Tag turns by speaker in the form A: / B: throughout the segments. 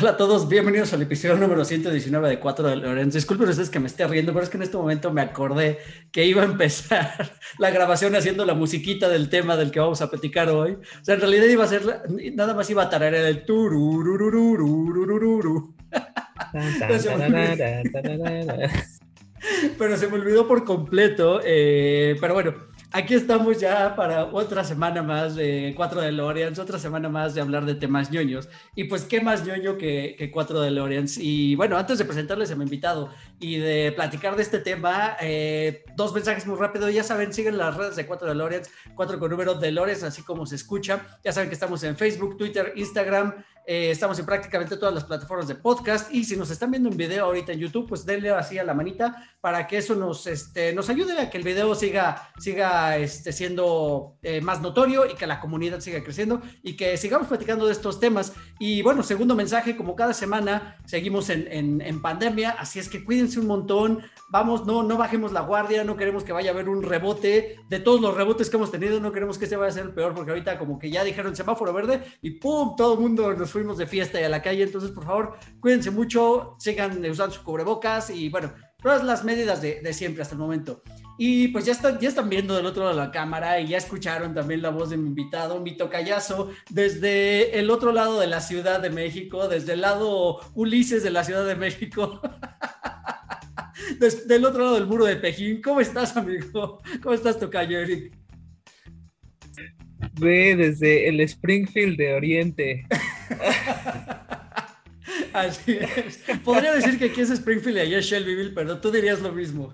A: Hola a todos, bienvenidos al episodio número 119 de 4 de Lorenzo. Disculpen ustedes que me esté riendo, pero es que en este momento me acordé que iba a empezar la grabación haciendo la musiquita del tema del que vamos a platicar hoy. O sea, en realidad iba a ser, nada más iba a tarar el tururururururururu. Pero se me olvidó por completo. Eh, pero bueno, Aquí estamos ya para otra semana más de 4 de Loreans, otra semana más de hablar de temas ñoños. Y pues, ¿qué más ñoño que, que 4 de Loreans? Y bueno, antes de presentarles a mi invitado y de platicar de este tema, eh, dos mensajes muy rápido. Ya saben, siguen las redes de 4 de Loreans, 4 con número de Loreans, así como se escucha. Ya saben que estamos en Facebook, Twitter, Instagram, eh, estamos en prácticamente todas las plataformas de podcast y si nos están viendo en video ahorita en YouTube, pues denle así a la manita para que eso nos, este, nos ayude a que el video siga, siga este, siendo eh, más notorio y que la comunidad siga creciendo y que sigamos platicando de estos temas. Y bueno, segundo mensaje, como cada semana seguimos en, en, pandemia, así es que cuídense un montón, vamos, no, no bajemos la guardia, no queremos que vaya a haber un rebote de todos los rebotes que hemos tenido, no queremos que este vaya a ser el peor porque ahorita como que ya dijeron semáforo verde y ¡pum! Todo el mundo nos fuimos de fiesta y a la calle, entonces por favor cuídense mucho, sigan usando sus cubrebocas y bueno, todas las medidas de, de, siempre hasta el momento. Y pues ya están, ya están viendo del otro lado de la cámara y ya escucharon también la voz de mi invitado, mi tocayazo, desde el otro lado de la Ciudad de México, desde el lado Ulises de la Ciudad de México. desde del otro lado del muro de Pejín. ¿Cómo estás, amigo? ¿Cómo estás, tocayo, Eric?
B: Ve desde el Springfield de Oriente.
A: Así es. Podría decir que aquí es Springfield y allá es Shelbyville, pero tú dirías lo mismo.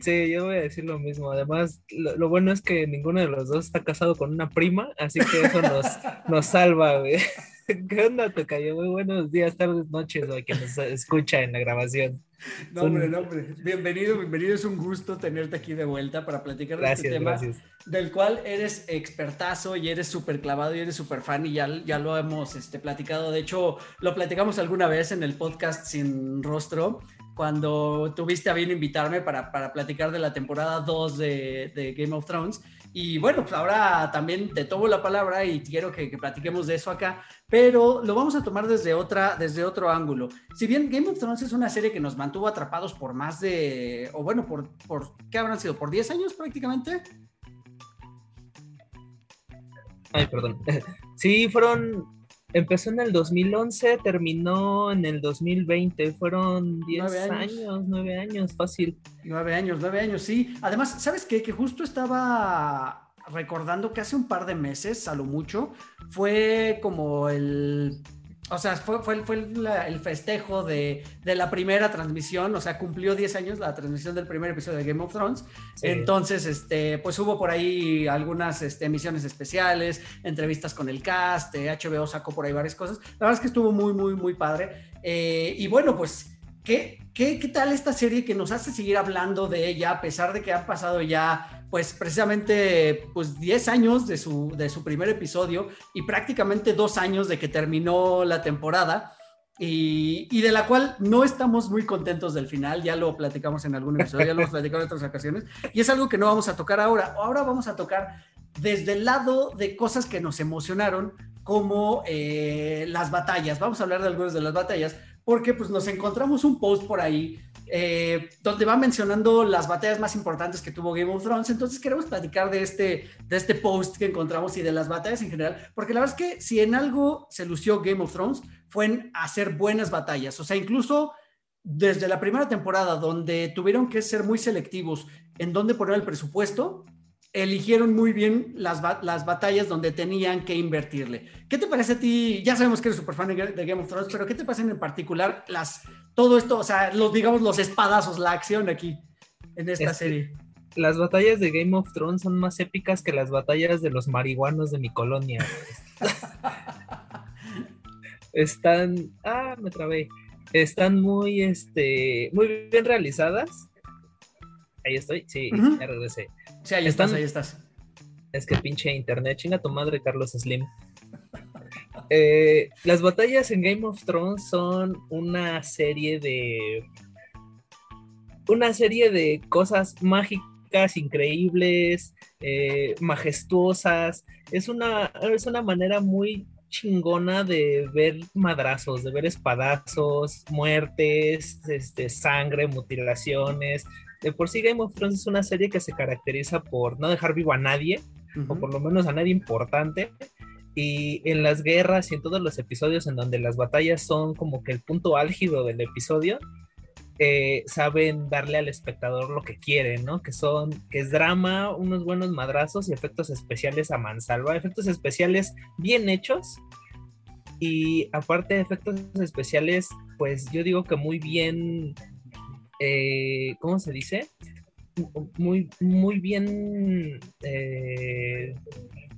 B: Sí, yo voy a decir lo mismo. Además, lo, lo, bueno es que ninguno de los dos está casado con una prima, así que eso nos, nos salva, güey. ¿Qué onda, Tocayo? Muy buenos días, tardes, noches, güey, que nos escucha en la grabación.
A: No, hombre, no, hombre. Bienvenido, bienvenido. Es un gusto tenerte aquí de vuelta para platicar de
B: gracias,
A: este tema
B: gracias.
A: del cual eres expertazo y eres súper clavado y eres súper fan y ya, ya lo hemos este, platicado. De hecho, lo platicamos alguna vez en el podcast Sin Rostro, cuando tuviste a bien invitarme para, para platicar de la temporada 2 de, de Game of Thrones. Y bueno, pues ahora también te tomo la palabra y quiero que, que, platiquemos de eso acá, pero lo vamos a tomar desde, otra, desde otro ángulo. Si bien Game of Thrones es una serie que nos mantuvo atrapados por más de, o bueno, por, por ¿qué habrán sido? ¿Por 10 años prácticamente?
B: Ay, perdón. Sí, fueron, empezó en el 2011, terminó en el 2020, fueron 10 años. años, 9 años, fácil.
A: 9 años, 9 años, sí. Además, ¿sabes qué? Que justo estaba recordando que hace un par de meses, a lo mucho, fue como el o sea, fue, fue, fue la, el festejo de, de, la primera transmisión, o sea, cumplió 10 años la transmisión del primer episodio de Game of Thrones. Sí. Entonces, este, pues hubo por ahí algunas este, emisiones especiales, entrevistas con el cast, eh, HBO sacó por ahí varias cosas. La verdad es que estuvo muy, muy, muy padre. Eh, y bueno, pues, ¿qué, qué, ¿qué tal esta serie que nos hace seguir hablando de ella, a pesar de que han pasado ya pues precisamente pues 10 años de su, de su primer episodio y prácticamente dos años de que terminó la temporada y, y, de la cual no estamos muy contentos del final, ya lo platicamos en algún episodio, ya lo hemos platicado en otras ocasiones y es algo que no vamos a tocar ahora, ahora vamos a tocar desde el lado de cosas que nos emocionaron como eh, las batallas, vamos a hablar de algunas de las batallas porque pues nos encontramos un post por ahí eh, donde va mencionando las batallas más importantes que tuvo Game of Thrones. Entonces queremos platicar de este, de este post que encontramos y de las batallas en general, porque la verdad es que si en algo se lució Game of Thrones fue en hacer buenas batallas. O sea, incluso desde la primera temporada, donde tuvieron que ser muy selectivos en dónde poner el presupuesto, eligieron muy bien las, las, batallas donde tenían que invertirle. ¿Qué te parece a ti? Ya sabemos que eres súper fan de, Game of Thrones, pero ¿qué te parecen en particular las, todo esto, o sea, los, digamos los espadazos, la acción aquí en esta
B: es,
A: serie?
B: Las batallas de Game of Thrones son más épicas que las batallas de los marihuanos de mi colonia. Están, ah, me trabé. Están muy, este, muy bien realizadas. Ahí estoy, sí, uh -huh. ya regresé.
A: Sí, ahí están, estás, ahí estás.
B: Es que pinche internet, chinga tu madre, Carlos Slim. Eh, las batallas en Game of Thrones son una serie de. Una serie de cosas mágicas, increíbles, eh, majestuosas. Es una, es una manera muy chingona de ver madrazos, de ver espadazos, muertes, este, sangre, mutilaciones. De por sí Game of Thrones es una serie que se caracteriza por no dejar vivo a nadie, o por lo menos a nadie importante. Y en las guerras y en todos los episodios en donde las batallas son como que el punto álgido del episodio, eh, saben darle al espectador lo que quieren, ¿no? Que son, que es drama, unos buenos madrazos y efectos especiales a mansalva, efectos especiales bien hechos. Y aparte de efectos especiales, pues yo digo que muy bien, eh, ¿cómo se dice? Muy, muy bien eh,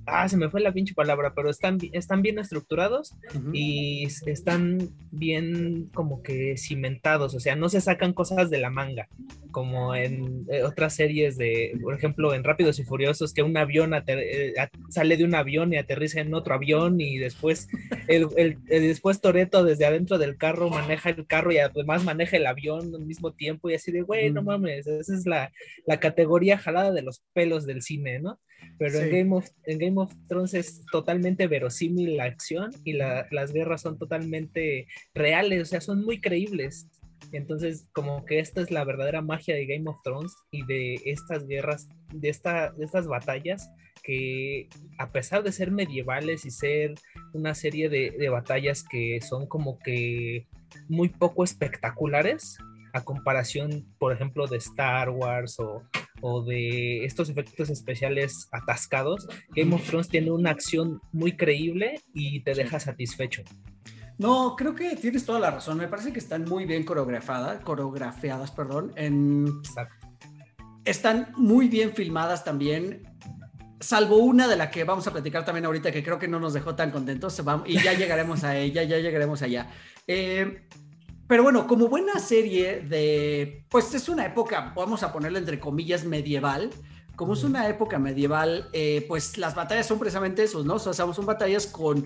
B: ah, se me fue la pinche palabra, pero están, están bien estructurados y están bien como que cimentados, o sea, no se sacan cosas de la manga, como en eh, otras series de, por ejemplo, en Rápidos y Furiosos, que un avión eh, sale de un avión y aterriza en otro avión y después el, después Toreto desde adentro del carro maneja el carro y además maneja el avión al mismo tiempo y así de, güey, no mames, esa es la, la categoría jalada de los pelos del cine, ¿no? Pero en, Game of, en Game of Thrones es totalmente verosímil la acción y las guerras son totalmente reales, o sea, son muy creíbles. Entonces, como que esta es la verdadera magia de Game of Thrones y de estas guerras, de, esta, de estas batallas que a pesar de ser medievales y ser una serie de, de batallas que son como que muy poco espectaculares, a comparación, por ejemplo, de Star Wars o, o de estos efectos especiales atascados, Game of Thrones tiene una acción muy creíble y te deja satisfecho.
A: No, creo que tienes toda la razón. Me parece que están muy bien coreografiadas, coreografiadas, perdón. En... Están muy bien filmadas también. Salvo una de la que vamos a platicar también ahorita, que creo que no nos dejó tan contentos. Y ya llegaremos a ella, ya llegaremos allá. Eh, pero bueno, como buena serie de, pues es una época, vamos a ponerle entre comillas, medieval. Como es una época medieval, eh, pues las batallas son precisamente esos, ¿no? O sea, son batallas con,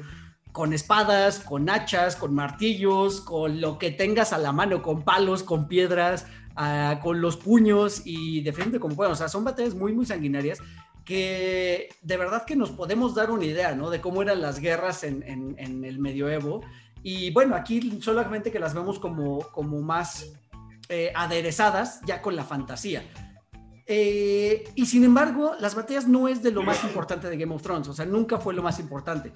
A: con espadas, con hachas, con martillos, con lo que tengas a la mano, con palos, con piedras, ah, con los puños y de como puedan. O sea, son batallas muy, muy sanguinarias que de verdad que nos podemos dar una idea, ¿no? De cómo eran las guerras en, en, en el medioevo y bueno, aquí solamente que las vemos como, como más eh, aderezadas ya con la fantasía. Eh, y sin embargo, las batallas no es de lo más importante de Game of Thrones, o sea, nunca fue lo más importante.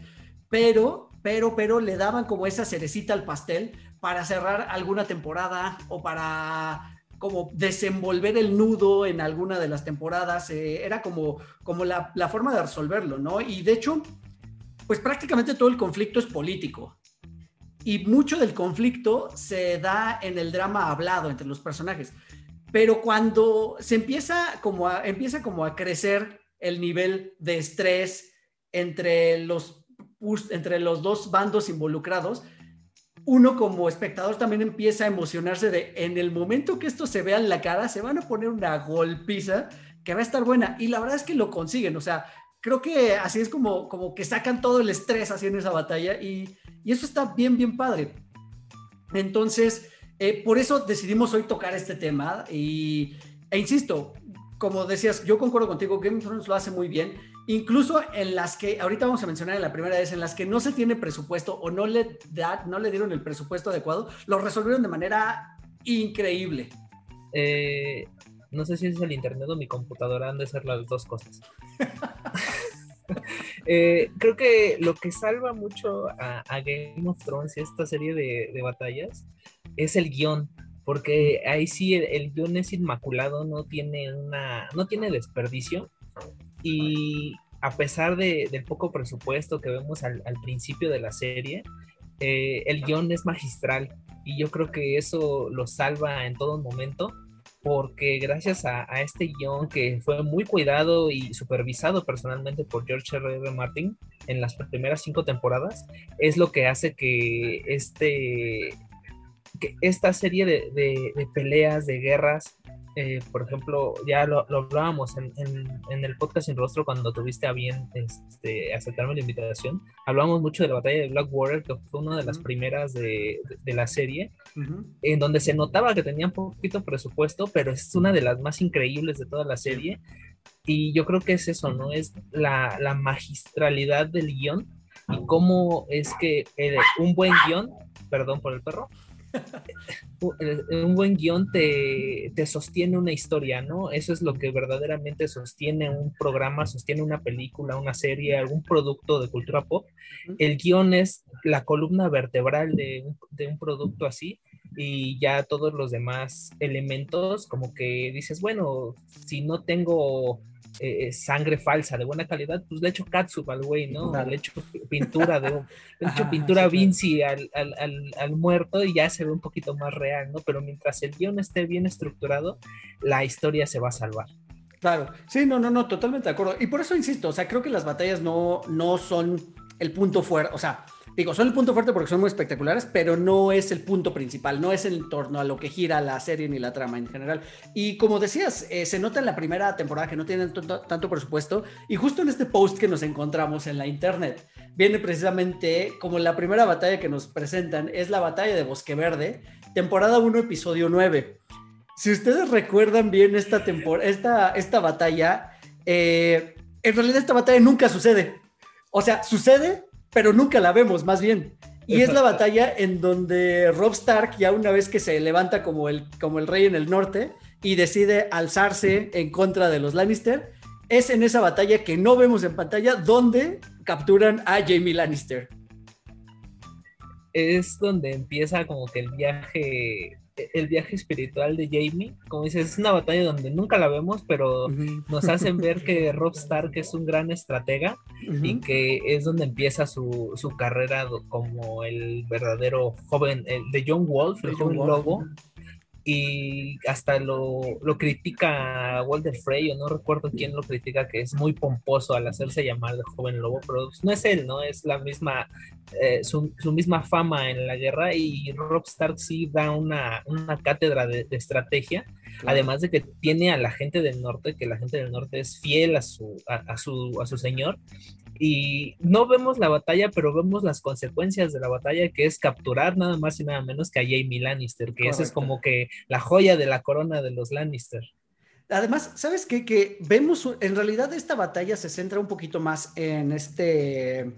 A: Pero, pero, pero le daban como esa cerecita al pastel para cerrar alguna temporada o para como desenvolver el nudo en alguna de las temporadas. Eh, era como, como la, la forma de resolverlo, ¿no? Y de hecho, pues prácticamente todo el conflicto es político y mucho del conflicto se da en el drama hablado entre los personajes. Pero cuando se empieza como a, empieza como a crecer el nivel de estrés entre los, entre los dos bandos involucrados, uno como espectador también empieza a emocionarse de en el momento que esto se vea en la cara, se van a poner una golpiza que va a estar buena. Y la verdad es que lo consiguen. O sea, creo que así es como, como que sacan todo el estrés así en esa batalla y, y eso está bien, bien padre. Entonces, eh, por eso decidimos hoy tocar este tema y, e insisto, como decías, yo concuerdo contigo, Game of Thrones lo hace muy bien, incluso en las que, ahorita vamos a mencionar en la primera vez, en las que no se tiene presupuesto o no le, da, no le dieron el presupuesto adecuado, lo resolvieron de manera increíble.
B: Eh, no sé si es el internet o mi computadora, han de ser las dos cosas. Eh, creo que lo que salva mucho a, Game of Thrones y esta serie de, batallas es el guion, porque ahí sí el, guion es inmaculado, no tiene una, no tiene desperdicio y a pesar de, del poco presupuesto que vemos al, principio de la serie, eh, el guion es magistral y yo creo que eso lo salva en todo momento porque gracias a, este guion que fue muy cuidado y supervisado personalmente por George R. R. Martin en las primeras cinco temporadas, es lo que hace que este esta serie de, de, peleas, de guerras, eh, por ejemplo, ya lo, hablábamos en, en, el podcast Sin Rostro cuando tuviste a bien este, aceptarme la invitación. Hablábamos mucho de la batalla de Blackwater, que fue una de las primeras de, de la serie, en donde se notaba que tenían poquito presupuesto, pero es una de las más increíbles de toda la serie. Y yo creo que es eso, ¿no? Es la, la magistralidad del guion y cómo es que un buen guion, perdón por el perro, un buen guion te, te, sostiene una historia, ¿no? Eso es lo que verdaderamente sostiene un programa, sostiene una película, una serie, algún producto de cultura pop. El guion es la columna vertebral de, de un producto así y ya todos los demás elementos como que dices, bueno, si no tengo eh, sangre falsa de buena calidad, pues le hecho catsup al güey, ¿no? Le hecho pintura de le hecho pintura Vinci al, al, al, muerto y ya se ve un poquito más real, ¿no? Pero mientras el guion esté bien estructurado, la historia se va a salvar.
A: Claro, sí, no, no, no, totalmente de acuerdo. Y por eso insisto, o sea, creo que las batallas no, no son el punto fuerte, o sea, Digo, son el punto fuerte porque son muy espectaculares, pero no es el punto principal, no es en torno a lo que gira la serie ni la trama en general. Y como decías, eh, se nota en la primera temporada que no tienen tanto presupuesto y justo en este post que nos encontramos en la internet viene precisamente como la primera batalla que nos presentan es la batalla de Bosque Verde, temporada 1, episodio 9. Si ustedes recuerdan bien esta, esta, esta batalla, eh, en realidad esta batalla nunca sucede. O sea, sucede, pero nunca la vemos, más bien. Y es la batalla en donde Rob Stark, ya una vez que se levanta como el, como el rey en el norte y decide alzarse en contra de los Lannister, es en esa batalla que no vemos en pantalla donde capturan a Jamie Lannister.
B: Es donde empieza como que el viaje el viaje espiritual de Jamie, como dices, es una batalla donde nunca la vemos, pero nos hacen ver que Rob Stark es un gran estratega y que es donde empieza su, su, carrera como el verdadero joven, el de John Wolf, el joven lobo y hasta lo, lo critica Walter Frey, o no recuerdo quién lo critica, que es muy pomposo al hacerse llamar de joven lobo, pero no es él, ¿no? Es la misma, eh, su, su, misma fama en la guerra y Rob Stark sí da una, una cátedra de, estrategia, además de que tiene a la gente del norte, que la gente del norte es fiel a su, a su, a su señor y no vemos la batalla, pero vemos las consecuencias de la batalla, que es capturar nada más y nada menos que a Jamie Lannister, que esa es como que la joya de la corona de los Lannister.
A: Además, ¿sabes qué? Que vemos, en realidad esta batalla se centra un poquito más en este,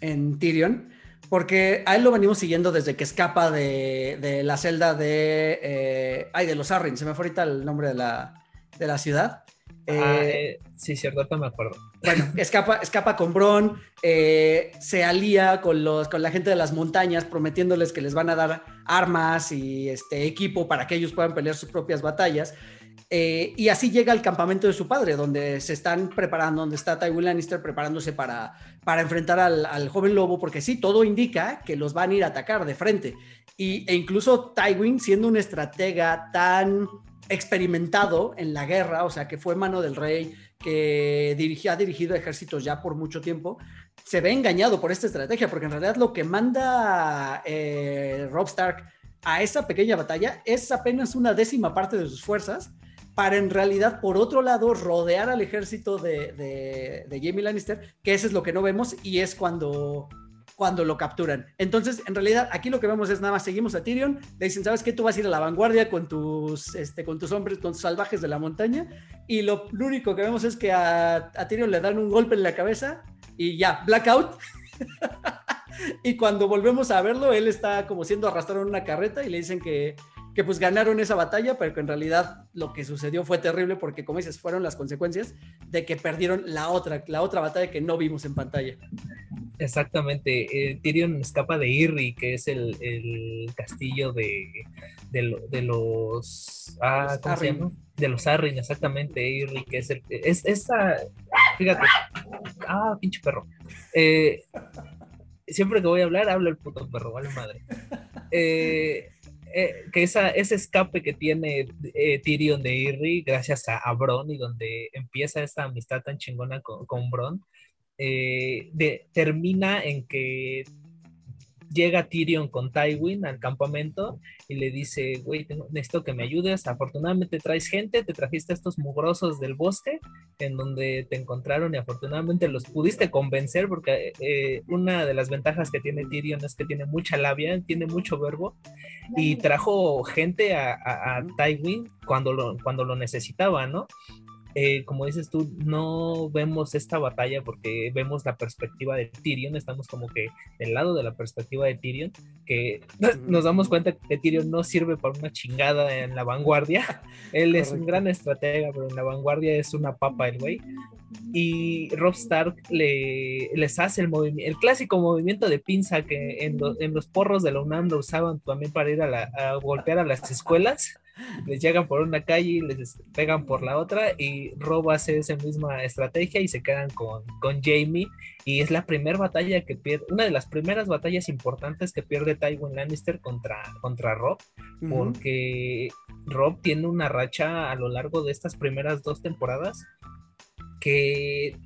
A: en Tyrion, porque a él lo venimos siguiendo desde que escapa de, la celda de, eh, ay, de los Arryn, se me fue ahorita el nombre de la, de la ciudad.
B: Ah, eh, sí, cierto, me acuerdo.
A: Bueno, escapa, escapa con Bron, eh, se alía con, los, con la gente de las montañas, prometiéndoles que les van a dar armas y este, equipo para que ellos puedan pelear sus propias batallas. Eh, y así llega al campamento de su padre, donde se están preparando, donde está Tywin Lannister preparándose para, para enfrentar al, al, joven lobo, porque sí, todo indica que los van a ir a atacar de frente. Y, e incluso Tywin, siendo un estratega tan experimentado en la guerra, o sea, que fue mano del rey, que dirigía, ha dirigido ejércitos ya por mucho tiempo, se ve engañado por esta estrategia, porque en realidad lo que manda eh, Rob Stark a esa pequeña batalla es apenas una décima parte de sus fuerzas, para en realidad, por otro lado, rodear al ejército de, de, de Jamie Lannister, que eso es lo que no vemos, y es cuando cuando lo capturan. Entonces, en realidad, aquí lo que vemos es nada más seguimos a Tyrion, le dicen, ¿sabes qué? Tú vas a ir a la vanguardia con tus, este, con tus hombres, con tus salvajes de la montaña, y lo, único que vemos es que a, a, Tyrion le dan un golpe en la cabeza y ya, blackout. y cuando volvemos a verlo, él está como siendo arrastrado en una carreta y le dicen que, que pues ganaron esa batalla, pero que en realidad lo que sucedió fue terrible porque, como dices, fueron las consecuencias de que perdieron la otra, la otra batalla que no vimos en pantalla.
B: Exactamente, eh, Tyrion escapa de Irri, que es el, castillo de, de, los... Ah, ¿cómo se llama? De los Arryn, exactamente, Irri, que es el... Es, esa... Fíjate. Ah, pinche perro. Eh, siempre que voy a hablar, hablo el puto perro, vale madre. Eh, que esa, ese escape que tiene Tyrion de Irri gracias a, a Bron y donde empieza esta amistad tan chingona con, con Bron, eh, de, termina en que llega Tyrion con Tywin al campamento y le dice, güey, necesito que me ayudes. Afortunadamente traes gente, te trajiste a estos mugrosos del bosque en donde te encontraron y afortunadamente los pudiste convencer porque eh, una de las ventajas que tiene Tyrion es que tiene mucha labia, tiene mucho verbo y trajo gente a, a, Tywin cuando lo, cuando lo necesitaba, ¿no? Eh, como dices tú, no vemos esta batalla porque vemos la perspectiva de Tyrion, estamos como que del lado de la perspectiva de Tyrion, que nos damos cuenta que Tyrion no sirve para una chingada en la vanguardia. Él es un gran estratega, pero en la vanguardia es una papa el güey. Y Rob Stark le, les hace el el clásico movimiento de pinza que en, en, los porros de la UNAM lo usaban también para ir a, a golpear a las escuelas. Les llegan por una calle y les pegan por la otra y Rob hace esa misma estrategia y se quedan con, con Jamie y es la primera batalla que pierde, una de las primeras batallas importantes que pierde Tywin Lannister contra, contra Rob porque Rob tiene una racha a lo largo de estas primeras dos temporadas que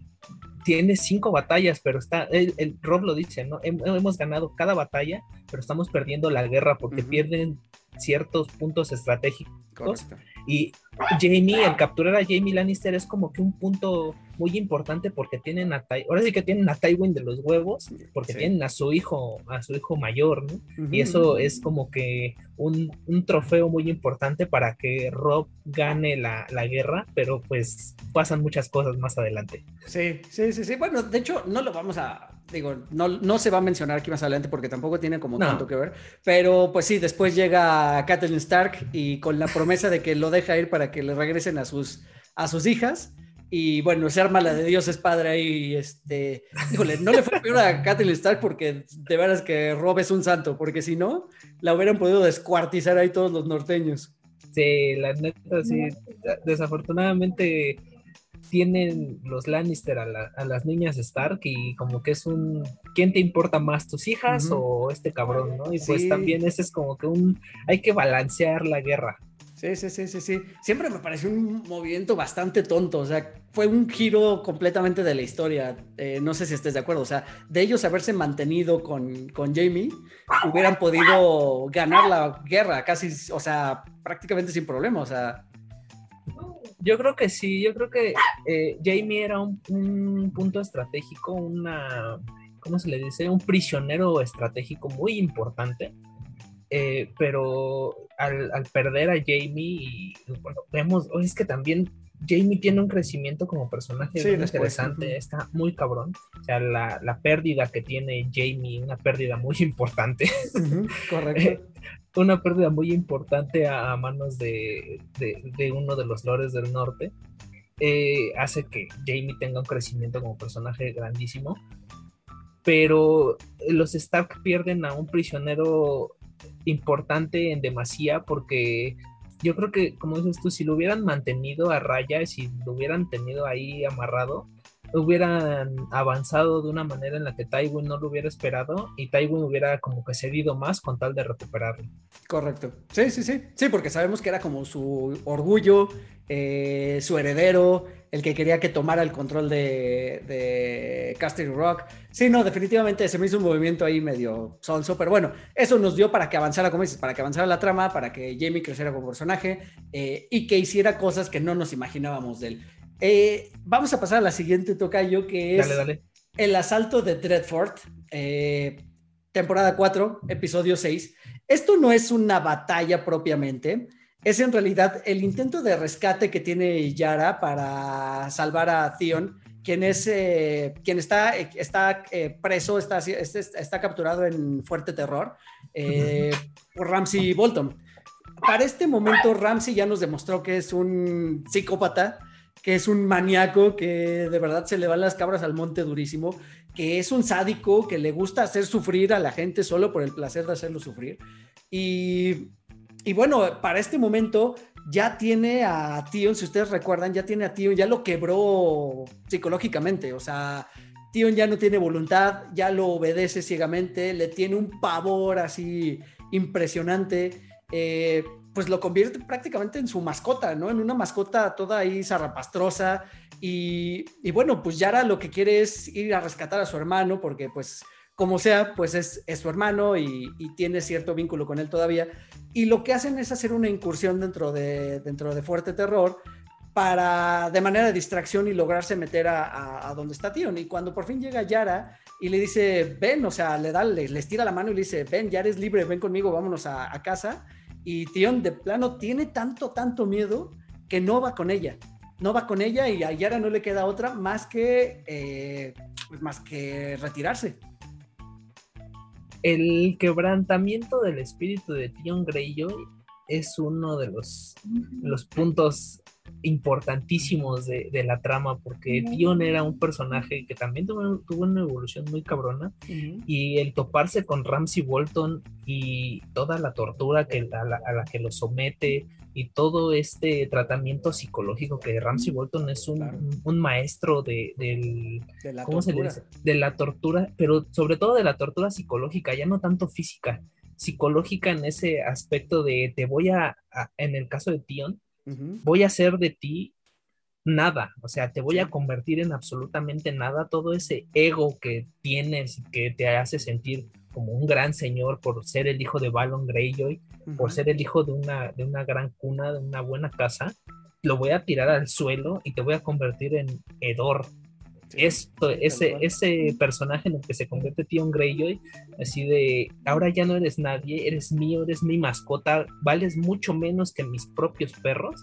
B: tiene cinco batallas, pero está, el, Rob lo dice, ¿no? Hemos ganado cada batalla, pero estamos perdiendo la guerra porque pierden ciertos puntos estratégicos. Y Jamie, el capturar a Jamie Lannister es como que un punto muy importante porque tienen a Ty ahora sí que tienen a Tywin de los huevos, porque tienen a su hijo, a su hijo mayor, ¿no? Y eso es como que un, trofeo muy importante para que Rob gane la, la, guerra, pero pues pasan muchas cosas más adelante.
A: Sí, sí, sí, sí. Bueno, de hecho, no lo vamos a, digo, no, no se va a mencionar aquí más adelante porque tampoco tiene como tanto que ver, pero pues sí, después llega Catelyn Stark y con la promesa de que lo deja ir para que le regresen a sus, a sus hijas. Y bueno, se arma la de Dios es padre ahí. Este, híjole, no le fue peor a Catelyn Stark porque de veras que Rob es un santo, porque si no, la hubieran podido descuartizar ahí todos los norteños.
B: Sí, la neta, sí. Desafortunadamente tienen los Lannister a, las niñas Stark y como que es un ¿quién te importa más tus hijas o este cabrón, no? Y pues también ese es como que un hay que balancear la guerra.
A: Sí, sí, sí, sí, sí. Siempre me pareció un movimiento bastante tonto, o sea, fue un giro completamente de la historia. Eh, no sé si estés de acuerdo, o sea, de ellos haberse mantenido con, con Jamie, hubieran podido ganar la guerra casi, o sea, prácticamente sin problema, o sea,
B: yo creo que sí, yo creo que eh, Jamie era un, punto estratégico, una, ¿cómo se le dice? Un prisionero estratégico muy importante. Eh, pero al, perder a Jamie, y, bueno, vemos, es que también Jamie tiene un crecimiento como personaje muy interesante, está muy cabrón. O sea, la, pérdida que tiene Jamie, una pérdida muy importante.
A: correcto.
B: Una pérdida muy importante a, manos de, uno de los lores del norte. Eh, hace que Jamie tenga un crecimiento como personaje grandísimo. Pero los Stark pierden a un prisionero importante en demasía porque yo creo que, como dices tú, si lo hubieran mantenido a raya, si lo hubieran tenido ahí amarrado, hubieran avanzado de una manera en la que Tywin no lo hubiera esperado y Tywin hubiera como que cedido más con tal de recuperarlo.
A: Correcto. Sí, sí, sí. Sí, porque sabemos que era como su orgullo, eh, su heredero, el que quería que tomara el control de, de Rock. Sí, no, definitivamente se me hizo un movimiento ahí medio sonso, pero bueno, eso nos dio para que avanzara, como dices, para que avanzara la trama, para que Jamie creciera como personaje eh, y que hiciera cosas que no nos imaginábamos de él. Eh, vamos a pasar a la siguiente tocayo, que es el asalto de Dreadfort, eh, temporada 4, episodio 6. Esto no es una batalla propiamente, es en realidad el intento de rescate que tiene Yara para salvar a Theon, quien, es, eh, quien está, está preso, está, está, está, capturado en fuerte terror por Ramsey Bolton. Para este momento, Ramsey ya nos demostró que es un psicópata que es un maníaco que de verdad se le van las cabras al monte durísimo, que es un sádico que le gusta hacer sufrir a la gente solo por el placer de hacerlo sufrir. Y, y bueno, para este momento ya tiene a Tion, si ustedes recuerdan, ya tiene a Tion, ya lo quebró psicológicamente, o sea, Tion ya no tiene voluntad, ya lo obedece ciegamente, le tiene un pavor así impresionante. Eh, pues lo convierte prácticamente en su mascota, ¿no? En una mascota toda ahí zarrapastrosa y, y bueno, pues Yara lo que quiere es ir a rescatar a su hermano porque pues como sea, pues es, su hermano y, tiene cierto vínculo con él todavía. Y lo que hacen es hacer una incursión dentro de, dentro de Fuerte Terror para, de manera de distracción y lograrse meter a, donde está Tion. Y cuando por fin llega Yara y le dice, ven, o sea, le da, le, les tira la mano y le dice, ven, ya eres libre, ven conmigo, vámonos a casa. Y Tion de plano tiene tanto, tanto miedo que no va con ella no va con ella y a Yara no le queda otra más que, eh, pues más que retirarse.
B: El quebrantamiento del espíritu de Tion Greyjoy es uno de los, los puntos importantísimos de, la trama, porque Tion era un personaje que también tuvo, una evolución muy cabrona, y el toparse con Ramsey Bolton y toda la tortura que, a, la, que lo somete, y todo este tratamiento psicológico que Ramsey Bolton es un, maestro de, la ¿cómo Se dice? de la tortura, pero sobre todo de la tortura psicológica, ya no tanto física, psicológica en ese aspecto de te voy a, en el caso de Tion, voy a hacer de ti nada, o sea, te voy a convertir en absolutamente nada, todo ese ego que tienes y que te hace sentir como un gran señor por ser el hijo de Balon Greyjoy, por ser el hijo de una, de una gran cuna, de una buena casa, lo voy a tirar al suelo y te voy a convertir en Edor. Esto, ese, ese personaje en el que se convierte Tion Greyjoy, así de, ahora ya no eres nadie, eres mío, eres mi mascota, vales mucho menos que mis propios perros.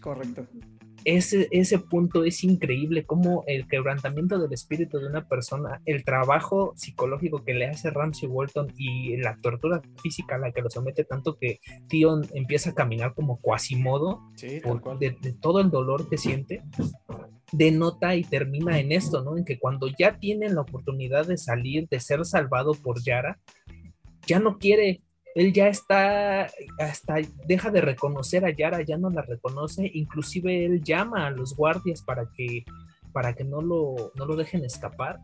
A: Correcto
B: ese, ese punto es increíble, como el quebrantamiento del espíritu de una persona, el trabajo psicológico que le hace Ramsey Walton y la tortura física a la que lo somete tanto que Tion empieza a caminar como cuasimodo de, de todo el dolor que siente denota y termina en esto, ¿no? En que cuando ya tienen la oportunidad de salir, de ser salvado por Yara, ya no quiere él ya está, hasta deja de reconocer a Yara, ya no la reconoce, inclusive él llama a los guardias para que para que no lo, no lo dejen escapar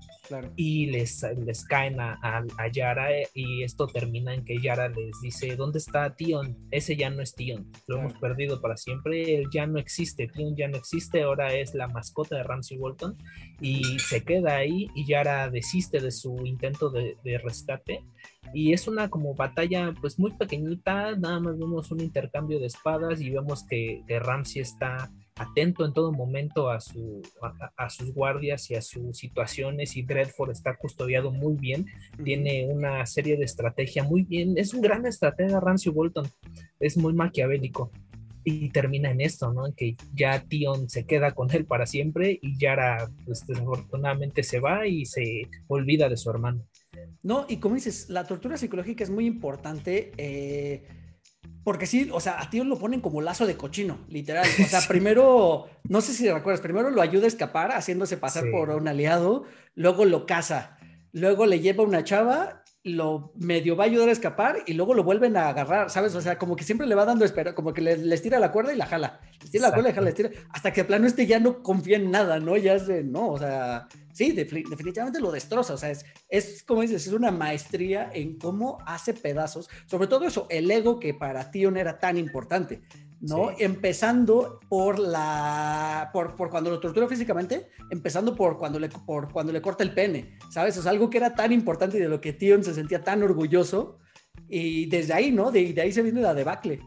B: y les, les caen a, a, Yara eh, y esto termina en que Yara les dice, ¿dónde está Tion? Ese ya no es Tion, lo hemos perdido para siempre, él ya no existe, Tion ya no existe, ahora es la mascota de Ramsey Walton y se queda ahí y Yara desiste de su intento de, de rescate. Y es una como batalla pues muy pequeñita, nada más vemos un intercambio de espadas y vemos que, que Ramsey está atento en todo momento a, su, a, sus guardias y a sus situaciones y Dreadford está custodiado muy bien, tiene una serie de estrategia muy bien, es un gran estratega Ramsey Bolton, es muy maquiavélico y termina en esto, ¿no? En que ya Tion se queda con él para siempre y Yara pues desafortunadamente se va y se olvida de su hermano.
A: No, y como dices, la tortura psicológica es muy importante. Eh, porque sí, o sea, a Tion lo ponen como lazo de cochino, literal. O sea, primero, no sé si recuerdas, primero lo ayuda a escapar haciéndose pasar por un aliado, luego lo caza, luego le lleva una chava lo medio va a ayudar a escapar y luego lo vuelven a agarrar, ¿sabes? O sea, como que siempre le va dando espera, como que le, les tira la cuerda y la jala, les tira la cuerda y la jala, les tira, hasta que de plano este ya no confía en nada, ¿no? Ya es de, no, o sea, sí, definitivamente lo destroza, o sea, es, es como dices, es una maestría en cómo hace pedazos, sobre todo eso, el ego que para Tion era tan importante. ¿no? Empezando por la, por, por, cuando lo tortura físicamente, empezando por cuando, le, por cuando le corta el pene, ¿sabes? O sea, algo que era tan importante y de lo que Tion se sentía tan orgulloso y desde ahí, ¿no? De, de ahí se viene la debacle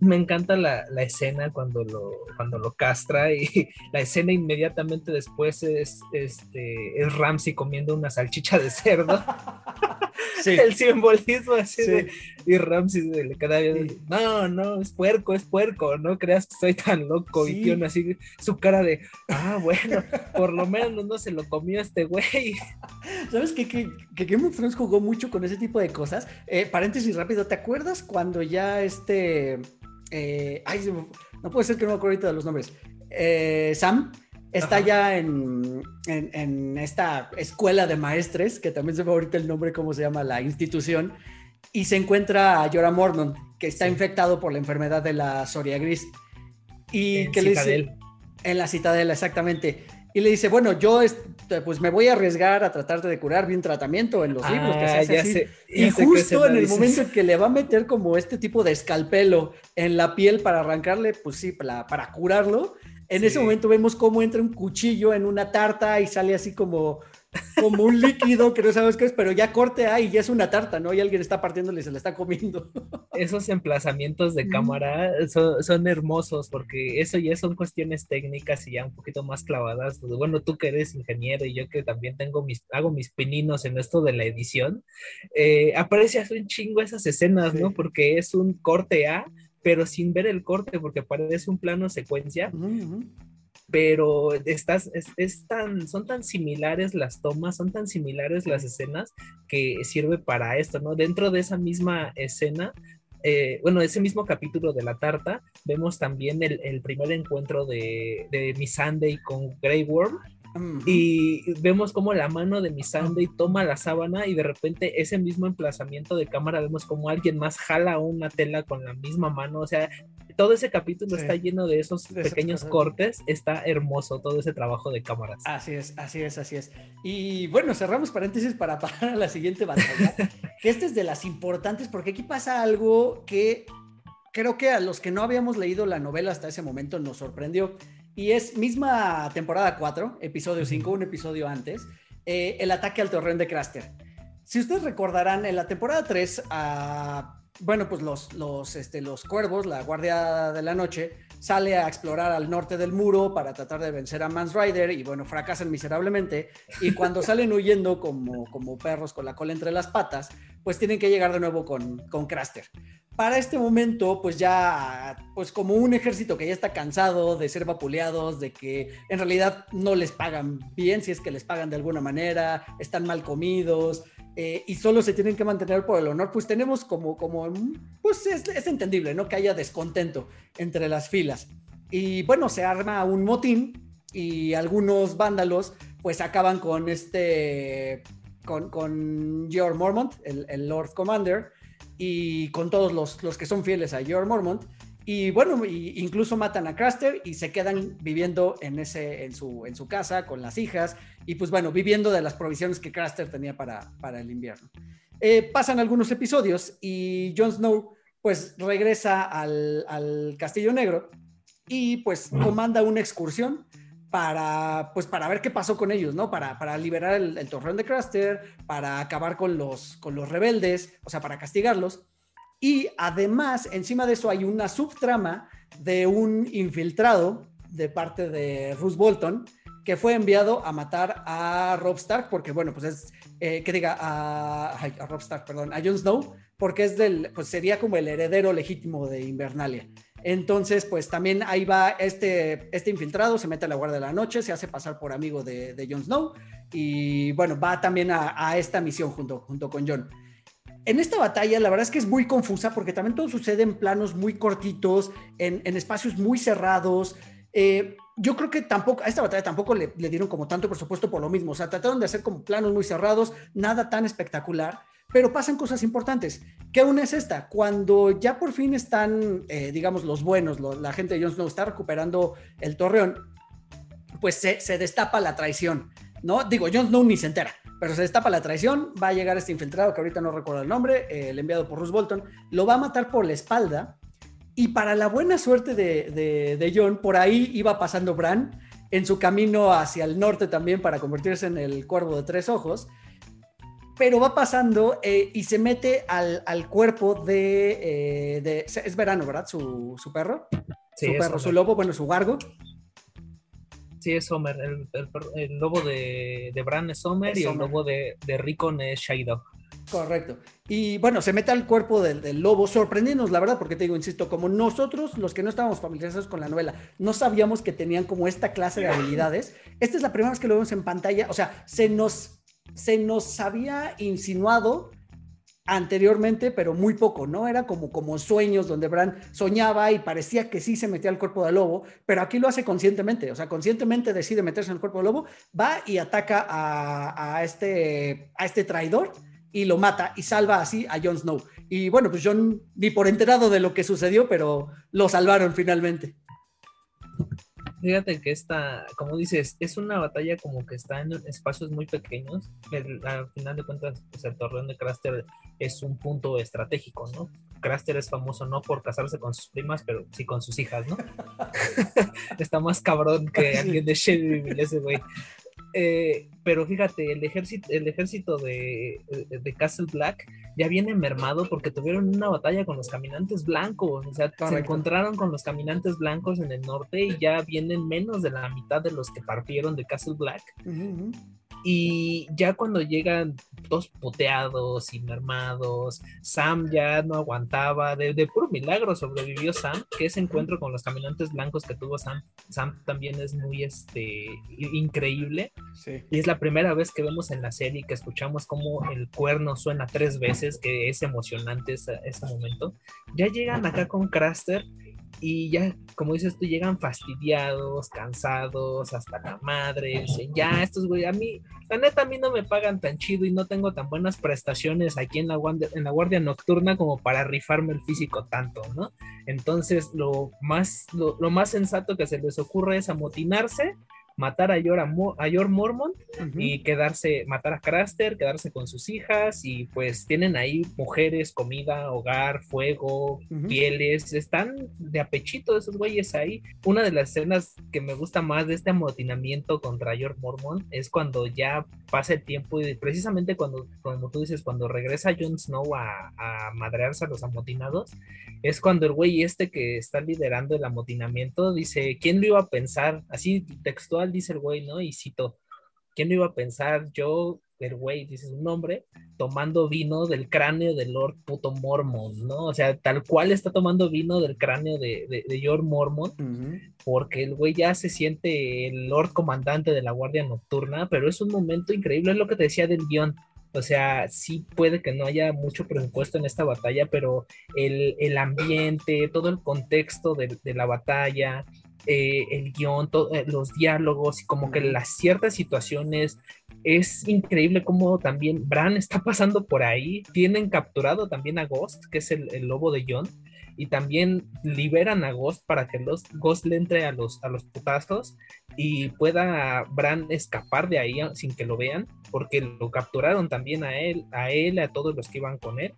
B: me encanta la, la, escena cuando lo, cuando lo castra y la escena inmediatamente después es, este, es Ramsey comiendo una salchicha de cerdo. Sí. El simbolismo así de, y Ramsey le queda bien, no, no, es puerco, es puerco, no creas que estoy tan loco. Y Tion así, su cara de, ah, bueno, por lo menos no se lo comió este güey.
A: ¿Sabes qué? Que, que Game of Thrones jugó mucho con ese tipo de cosas. Eh, paréntesis rápido, ¿te acuerdas cuando ya este eh, ay, no puede ser que no me acuerdo ahorita de los nombres. Eh, Sam está ya en, en, esta escuela de maestres, que también se ve ahorita el nombre, cómo se llama la institución, y se encuentra a Jorah Mormont, que está infectado por la enfermedad de la Soria Gris. Y que le dice, en la citadela, exactamente. Y le dice, bueno, yo pues me voy a arriesgar a tratar de curar bien tratamiento en los libros que se ah, hace así. y justo en el momento en que le va a meter como este tipo de escalpelo en la piel para arrancarle, pues sí, para, curarlo, en ese momento vemos cómo entra un cuchillo en una tarta y sale así como como un líquido que no sabes qué es, pero ya corte ahí y ya es una tarta, ¿no? Y alguien está partiéndole y se la está comiendo.
B: Esos emplazamientos de cámara son, hermosos porque eso ya son cuestiones técnicas y ya un poquito más clavadas. Bueno, tú que eres ingeniero y yo que también tengo mis, hago mis pininos en esto de la edición, eh, aprecias un chingo esas escenas, ¿no? Porque es un corte A, pero sin ver el corte porque parece un plano secuencia pero estás, es, tan, son tan similares las tomas, son tan similares las escenas que sirve para esto, ¿no? Dentro de esa misma escena, eh, bueno, ese mismo capítulo de la tarta, vemos también el, primer encuentro de, de Miss Sunday con Grey Worm, y vemos como la mano de Miss Sunday toma la sábana y de repente ese mismo emplazamiento de cámara vemos como alguien más jala una tela con la misma mano. O sea, todo ese capítulo está lleno de esos pequeños cortes. Está hermoso todo ese trabajo de cámaras.
A: Así es, así es, así es. Y bueno, cerramos paréntesis para pasar a la siguiente batalla, que esta es de las importantes porque aquí pasa algo que creo que a los que no habíamos leído la novela hasta ese momento nos sorprendió. Y es misma temporada 4, episodio 5, un episodio antes, eh, el ataque al torreón de Craster. Si ustedes recordarán, en la temporada 3, bueno, pues los, los, este, los cuervos, la Guardia de la Noche, sale a explorar al norte del muro para tratar de vencer a Mans Rider y bueno, fracasan miserablemente. Y cuando salen huyendo como, como perros con la cola entre las patas, pues tienen que llegar de nuevo con, con Craster para este momento, pues ya, pues como un ejército que ya está cansado de ser vapuleados, de que en realidad no les pagan bien, si es que les pagan de alguna manera, están mal comidos eh, y solo se tienen que mantener por el honor, pues tenemos como, como pues es, entendible, ¿no? Que haya descontento entre las filas. Y bueno, se arma un motín y algunos vándalos pues acaban con este, con, con George Mormont, el, el Lord Commander, y con todos los, los que son fieles a George Mormont. Y bueno, incluso matan a Craster y se quedan viviendo en, ese, en, su, en su casa con las hijas y pues bueno, viviendo de las provisiones que Craster tenía para, para el invierno. Eh, pasan algunos episodios y Jon Snow pues regresa al, al Castillo Negro y pues comanda una excursión para, pues, para ver qué pasó con ellos, ¿no? Para, para liberar el, el, torreón de Craster, para acabar con los, con los rebeldes, o sea, para castigarlos. Y además, encima de eso hay una subtrama de un infiltrado de parte de Bruce Bolton que fue enviado a matar a Rob Stark, porque bueno, pues es, eh, que diga, a, a, Rob Stark, perdón, a Jon Snow, porque es del, pues sería como el heredero legítimo de Invernalia. Entonces, pues también ahí va este, este infiltrado, se mete a la Guardia de la Noche, se hace pasar por amigo de, de Jon Snow y bueno, va también a, esta misión junto, junto con Jon. En esta batalla, la verdad es que es muy confusa porque también todo sucede en planos muy cortitos, en, espacios muy cerrados. Eh, yo creo que tampoco, a esta batalla tampoco le, le, dieron como tanto presupuesto por lo mismo. O sea, trataron de hacer como planos muy cerrados, nada tan espectacular. Pero pasan cosas importantes. ¿Qué una es esta? Cuando ya por fin están, eh, digamos, los buenos, la gente de Jon Snow está recuperando el torreón, pues se, destapa la traición, ¿no? Digo, Jon Snow ni se entera, pero se destapa la traición, va a llegar este infiltrado, que ahorita no recuerdo el nombre, eh, el enviado por Bruce Bolton, lo va a matar por la espalda, y para la buena suerte de, de, de Jon, por ahí iba pasando Bran, en su camino hacia el norte también para convertirse en el cuervo de tres ojos, pero va pasando eh, y se mete al, al cuerpo de, eh, de, Es verano, ¿verdad? Su, su perro. Sí, su perro, su lobo, bueno, su gargo.
B: Sí, es Homer. El, el, lobo de, de, Bran es Homer y el lobo de, de Rickon es Shadow.
A: Correcto. Y bueno, se mete al cuerpo del, del, lobo, sorprendiendo, la verdad, porque te digo, insisto, como nosotros, los que no estábamos familiarizados con la novela, no sabíamos que tenían como esta clase de habilidades. Esta es la primera vez que lo vemos en pantalla, o sea, se nos se nos había insinuado anteriormente, pero muy poco, ¿no? Era como, como sueños donde Bran soñaba y parecía que sí se metía al cuerpo del lobo, pero aquí lo hace conscientemente, o sea, conscientemente decide meterse en el cuerpo del lobo, va y ataca a, este, a este traidor y lo mata y salva así a Jon Snow. Y bueno, pues Jon ni por enterado de lo que sucedió, pero lo salvaron finalmente.
B: Fíjate que esta, como dices, es una batalla como que está en espacios muy pequeños. al final de cuentas, pues, el torreón de Craster es un punto estratégico, ¿no? Craster es famoso no por casarse con sus primas, pero sí con sus hijas, ¿no? está más cabrón que alguien de Shelby ese güey. Eh, pero fíjate, el ejército, el ejército de, de, Castle Black ya viene mermado porque tuvieron una batalla con los caminantes blancos, o sea, se encontraron con los caminantes blancos en el norte y ya vienen menos de la mitad de los que partieron de Castle Black. Y ya cuando llegan todos puteados y mermados, Sam ya no aguantaba, de, de, puro milagro sobrevivió Sam, que ese encuentro con los caminantes blancos que tuvo Sam, Sam también es muy este, increíble. Y es la primera vez que vemos en la serie que escuchamos cómo el cuerno suena tres veces, que es emocionante ese, ese momento. Ya llegan acá con Craster y ya, como dices tú, llegan fastidiados, cansados, hasta la madre, dicen, ya, estos güey, a mí, la neta, a mí no me pagan tan chido y no tengo tan buenas prestaciones aquí en la, en la guardia nocturna como para rifarme el físico tanto, ¿no? Entonces, lo más, lo, lo más sensato que se les ocurre es amotinarse matar a Yor, a, Mormon y quedarse, matar a Craster, quedarse con sus hijas y pues tienen ahí mujeres, comida, hogar, fuego, pieles, están de apechito esos güeyes ahí. Una de las escenas que me gusta más de este amotinamiento contra Yor Mormon es cuando ya pasa el tiempo y precisamente cuando, como tú dices, cuando regresa Jon Snow a, a madrearse a los amotinados, es cuando el güey este que está liderando el amotinamiento dice, ¿quién lo iba a pensar? Así textual dice el güey, ¿no? Y cito, ¿quién lo iba a pensar? Yo, el güey, dice su nombre, tomando vino del cráneo del Lord puto Mormon, ¿no? O sea, tal cual está tomando vino del cráneo de, de, Lord Mormon, porque el güey ya se siente el Lord comandante de la Guardia Nocturna, pero es un momento increíble, es lo que te decía del guion. O sea, sí puede que no haya mucho presupuesto en esta batalla, pero el, ambiente, todo el contexto de, la batalla, eh, el guion, eh, los diálogos y como que las ciertas situaciones. Es increíble cómo también Bran está pasando por ahí. Tienen capturado también a Ghost, que es el, lobo de John y también liberan a Ghost para que los, Ghost le entre a los, a los putazos y pueda Bran escapar de ahí sin que lo vean, porque lo capturaron también a él, a él, a todos los que iban con él,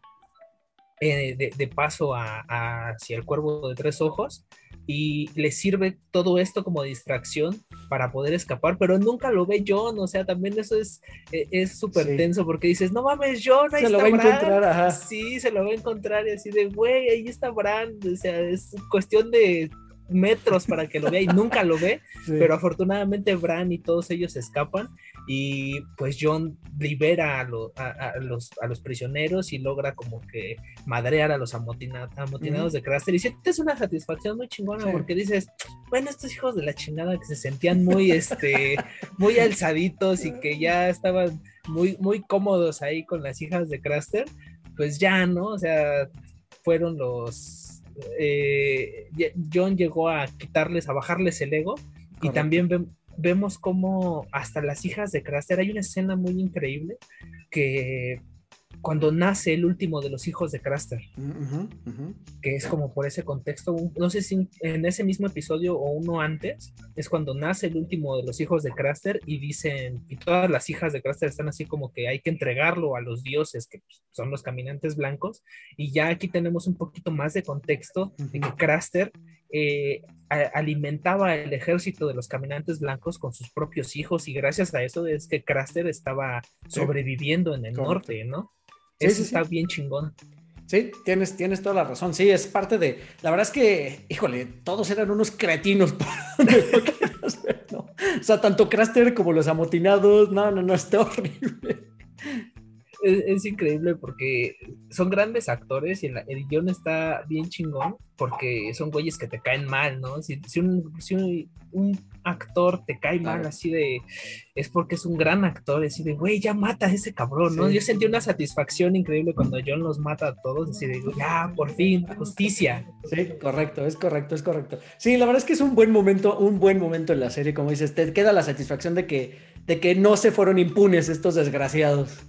B: eh, de, paso hacia el cuervo de tres ojos, y le sirve todo esto como distracción para poder escapar, pero nunca lo ve John, o sea, también eso es e, es súper tenso porque dices, no mames, John, ahí se lo va a encontrar, ajá. Sí, se lo va a encontrar y así de, güey, ahí está Bran, o sea, es cuestión de metros para que lo vea y nunca lo ve, pero afortunadamente Bran y todos ellos escapan y pues John libera a, los, a los prisioneros y logra como que madrear a los amotinados de Craster y sientes una satisfacción muy chingona porque dices, bueno, estos hijos de la chingada que se sentían muy, este, muy alzaditos y que ya estaban muy, muy cómodos ahí con las hijas de Craster, pues ya, ¿no? O sea, fueron los eh, John llegó a quitarles, a bajarles el ego. Y también vemos como hasta las hijas de Craster, hay una escena muy increíble que cuando nace el último de los hijos de Craster, que es como por ese contexto, no sé si en ese mismo episodio o uno antes, es cuando nace el último de los hijos de Craster y dicen, y todas las hijas de Craster están así como que hay que entregarlo a los dioses, que son los caminantes blancos, y ya aquí tenemos un poquito más de contexto de que Craster eh, alimentaba el ejército de los caminantes blancos con sus propios hijos y gracias a eso es que Craster estaba sobreviviendo en el norte, ¿no? Eso está bien chingón.
A: Sí, tienes, tienes toda la razón. Sí, es parte de. La verdad es que, híjole, todos eran unos cretinos. ¿no? O sea, tanto Craster como los amotinados. No, no, no, está horrible.
B: Es, increíble porque son grandes actores y el, el guion está bien chingón porque son güeyes que te caen mal, ¿no? Si, si, un, si un, actor te cae mal así de, es porque es un gran actor, así de, güey, ya mata a ese cabrón, ¿no? Yo sentí una satisfacción increíble cuando John los mata a todos, así de, ya, por fin, justicia.
A: Sí, correcto, es correcto, es correcto. Sí, la verdad es que es un buen momento, un buen momento en la serie, como dices, te queda la satisfacción de que, de que no se fueron impunes estos desgraciados.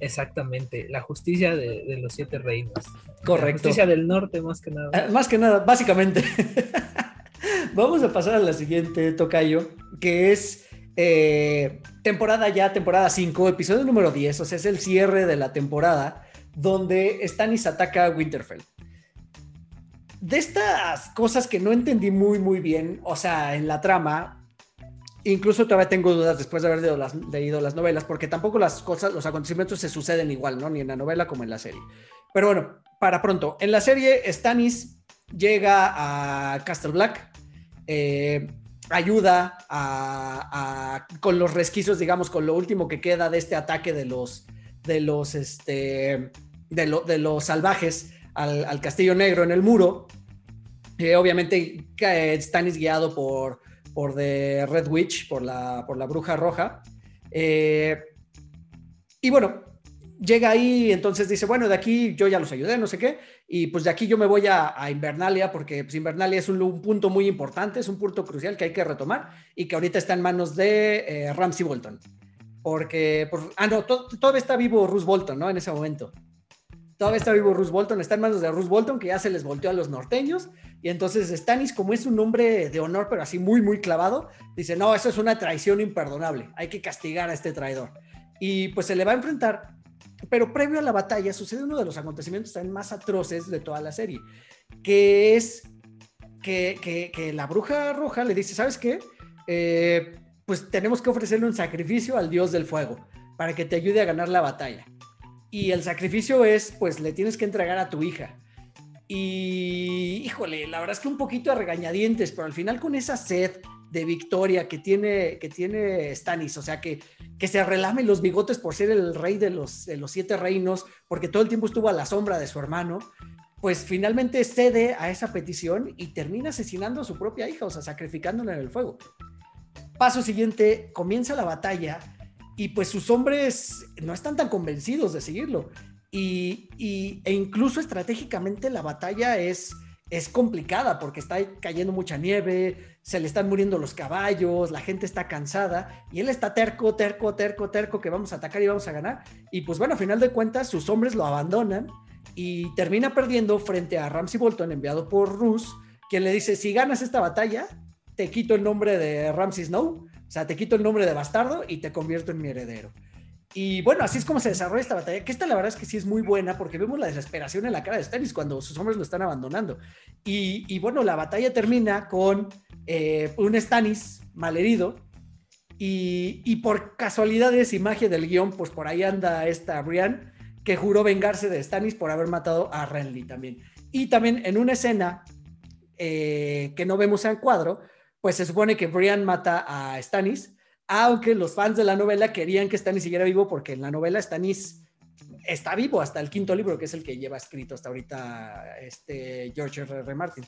B: Exactamente, la justicia de, los siete reinos.
A: Correcto. La
B: justicia del norte, más que nada.
A: Eh, más que nada, básicamente. Vamos a pasar a la siguiente, Tocayo, que es eh, temporada ya, temporada 5, episodio número 10, o sea, es el cierre de la temporada, donde Stannis ataca a Winterfell. De estas cosas que no entendí muy, muy bien, o sea, en la trama, Incluso todavía tengo dudas después de haber leído las, novelas, porque tampoco las cosas, los acontecimientos se suceden igual, ¿no? Ni en la novela como en la serie. Pero bueno, para pronto. En la serie, Stannis llega a Castle Black, eh, ayuda a, con los resquicios, digamos, con lo último que queda de este ataque de los, de los, este, de, de los salvajes al, Castillo Negro en el muro. Eh, obviamente, Stannis guiado por, por The Red Witch, por la, por la bruja roja. Eh, y bueno, llega ahí, entonces dice, bueno, de aquí yo ya los ayudé, no sé qué, y pues de aquí yo me voy a, Invernalia, porque pues, Invernalia es un, punto muy importante, es un punto crucial que hay que retomar y que ahorita está en manos de eh, Ramsey Bolton. Porque, ah, no, todavía está vivo Bruce Bolton, ¿no? En ese momento. Todavía está vivo Bruce Bolton, está en manos de Bruce Bolton, que ya se les volteó a los norteños. Y entonces Stannis, como es un hombre de honor, pero así muy, muy clavado, dice, no, eso es una traición imperdonable, hay que castigar a este traidor. Y pues se le va a enfrentar pero previo a la batalla sucede uno de los acontecimientos también más atroces de toda la serie, que es que, la bruja roja le dice, ¿sabes qué? Eh, pues tenemos que ofrecerle un sacrificio al dios del fuego para que te ayude a ganar la batalla. Y el sacrificio es, pues le tienes que entregar a tu hija. Y híjole, la verdad es que un poquito a regañadientes, pero al final con esa sed de victoria que tiene, que tiene Stannis, o sea, que, que se relame los bigotes por ser el rey de los, de los siete reinos, porque todo el tiempo estuvo a la sombra de su hermano, pues finalmente cede a esa petición y termina asesinando a su propia hija, o sea, sacrificándola en el fuego. Paso siguiente, comienza la batalla y pues sus hombres no están tan convencidos de seguirlo. Y, y e incluso estratégicamente la batalla es, es complicada porque está cayendo mucha nieve, se le están muriendo los caballos, la gente está cansada y él está terco, terco, terco, terco que vamos a atacar y vamos a ganar. Y pues bueno, a final de cuentas sus hombres lo abandonan y termina perdiendo frente a Ramsey Bolton enviado por Rus, quien le dice, si ganas esta batalla, te quito el nombre de Ramsey Snow, o sea, te quito el nombre de bastardo y te convierto en mi heredero. Y bueno, así es como se desarrolla esta batalla, que esta la verdad es que sí es muy buena porque vemos la desesperación en la cara de Stannis cuando sus hombres lo están abandonando. Y, bueno, la batalla termina con eh, un Stannis malherido. Y, y por casualidades y magia del guion, pues por ahí anda esta Brian que juró vengarse de Stannis por haber matado a Renly también. Y también en una escena eh, que no vemos en cuadro, pues se supone que Brian mata a Stannis, aunque los fans de la novela querían que Stannis siguiera vivo porque en la novela Stannis está vivo hasta el quinto libro, que es el que lleva escrito hasta ahorita este George R. R. Martin.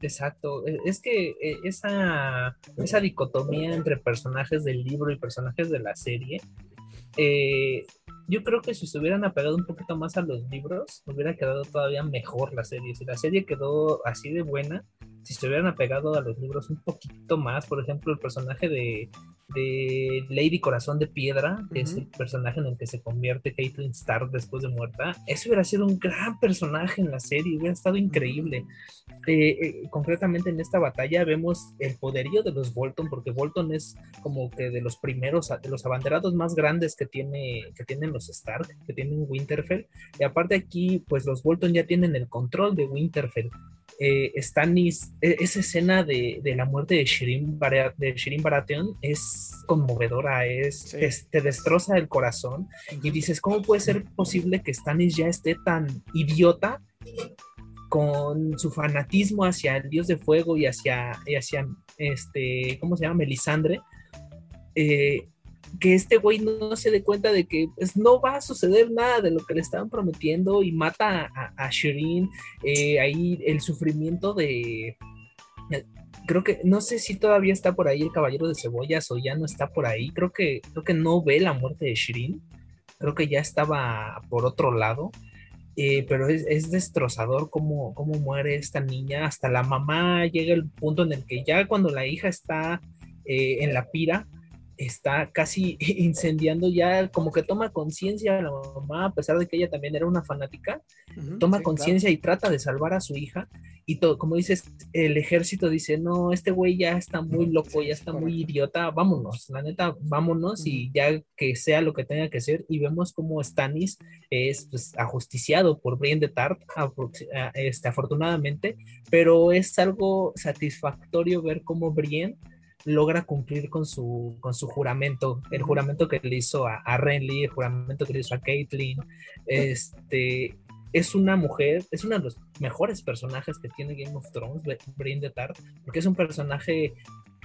B: Exacto, e, es que e, esa, esa dicotomía entre personajes del libro y personajes de la serie, eh, yo creo que si se hubieran apegado un poquito más a los libros, hubiera quedado todavía mejor la serie. Si la serie quedó así de buena, si se hubieran apegado a los libros un poquito más, por ejemplo, el personaje de, de Lady Corazón de Piedra, que es el personaje en el que se convierte Caitlyn Stark después de muerta, eso hubiera sido un gran personaje en la serie, hubiera estado increíble. Eh, eh, concretamente en esta batalla vemos el poderío de los Bolton, porque Bolton es como que de los primeros, de los abanderados más grandes que, tiene, que tienen los Stark, que tienen Winterfell, y aparte aquí, pues los Bolton ya tienen el control de Winterfell eh, Stannis, e, esa escena de, la muerte de Shirin, de Baratheon es conmovedora, es, te destroza el corazón y dices, ¿cómo puede ser posible que Stannis ya esté tan idiota con su fanatismo hacia el dios de fuego y hacia, hacia este, ¿cómo se llama? Melisandre? Eh, que este güey no se dé cuenta de que pues, no va a suceder nada de lo que le estaban prometiendo y mata a, Shirin. Eh, ahí el sufrimiento de. Eh, creo que no sé si todavía está por ahí el caballero de cebollas o ya no está por ahí. Creo que, creo que no ve la muerte de Shirin. Creo que ya estaba por otro lado. Eh, pero es, destrozador cómo, cómo muere esta niña. Hasta la mamá llega el punto en el que ya cuando la hija está en la pira, está casi incendiando ya, como que toma conciencia la mamá, a pesar de que ella también era una fanática, toma conciencia y trata de salvar a su hija. Y todo, como dices, el ejército dice, no, este güey ya está muy loco, ya está muy idiota, vámonos, la neta, vámonos y ya que sea lo que tenga que ser. Y vemos como Stannis es pues, ajusticiado por Brienne de Tart, este, afortunadamente, pero es algo satisfactorio ver cómo Brienne logra cumplir con su, con su juramento, el juramento que le hizo a, a Renly, el juramento que le hizo a Caitlyn. Este, es una mujer, es uno de los mejores personajes que tiene Game of Thrones, Brienne de Tart, porque es un personaje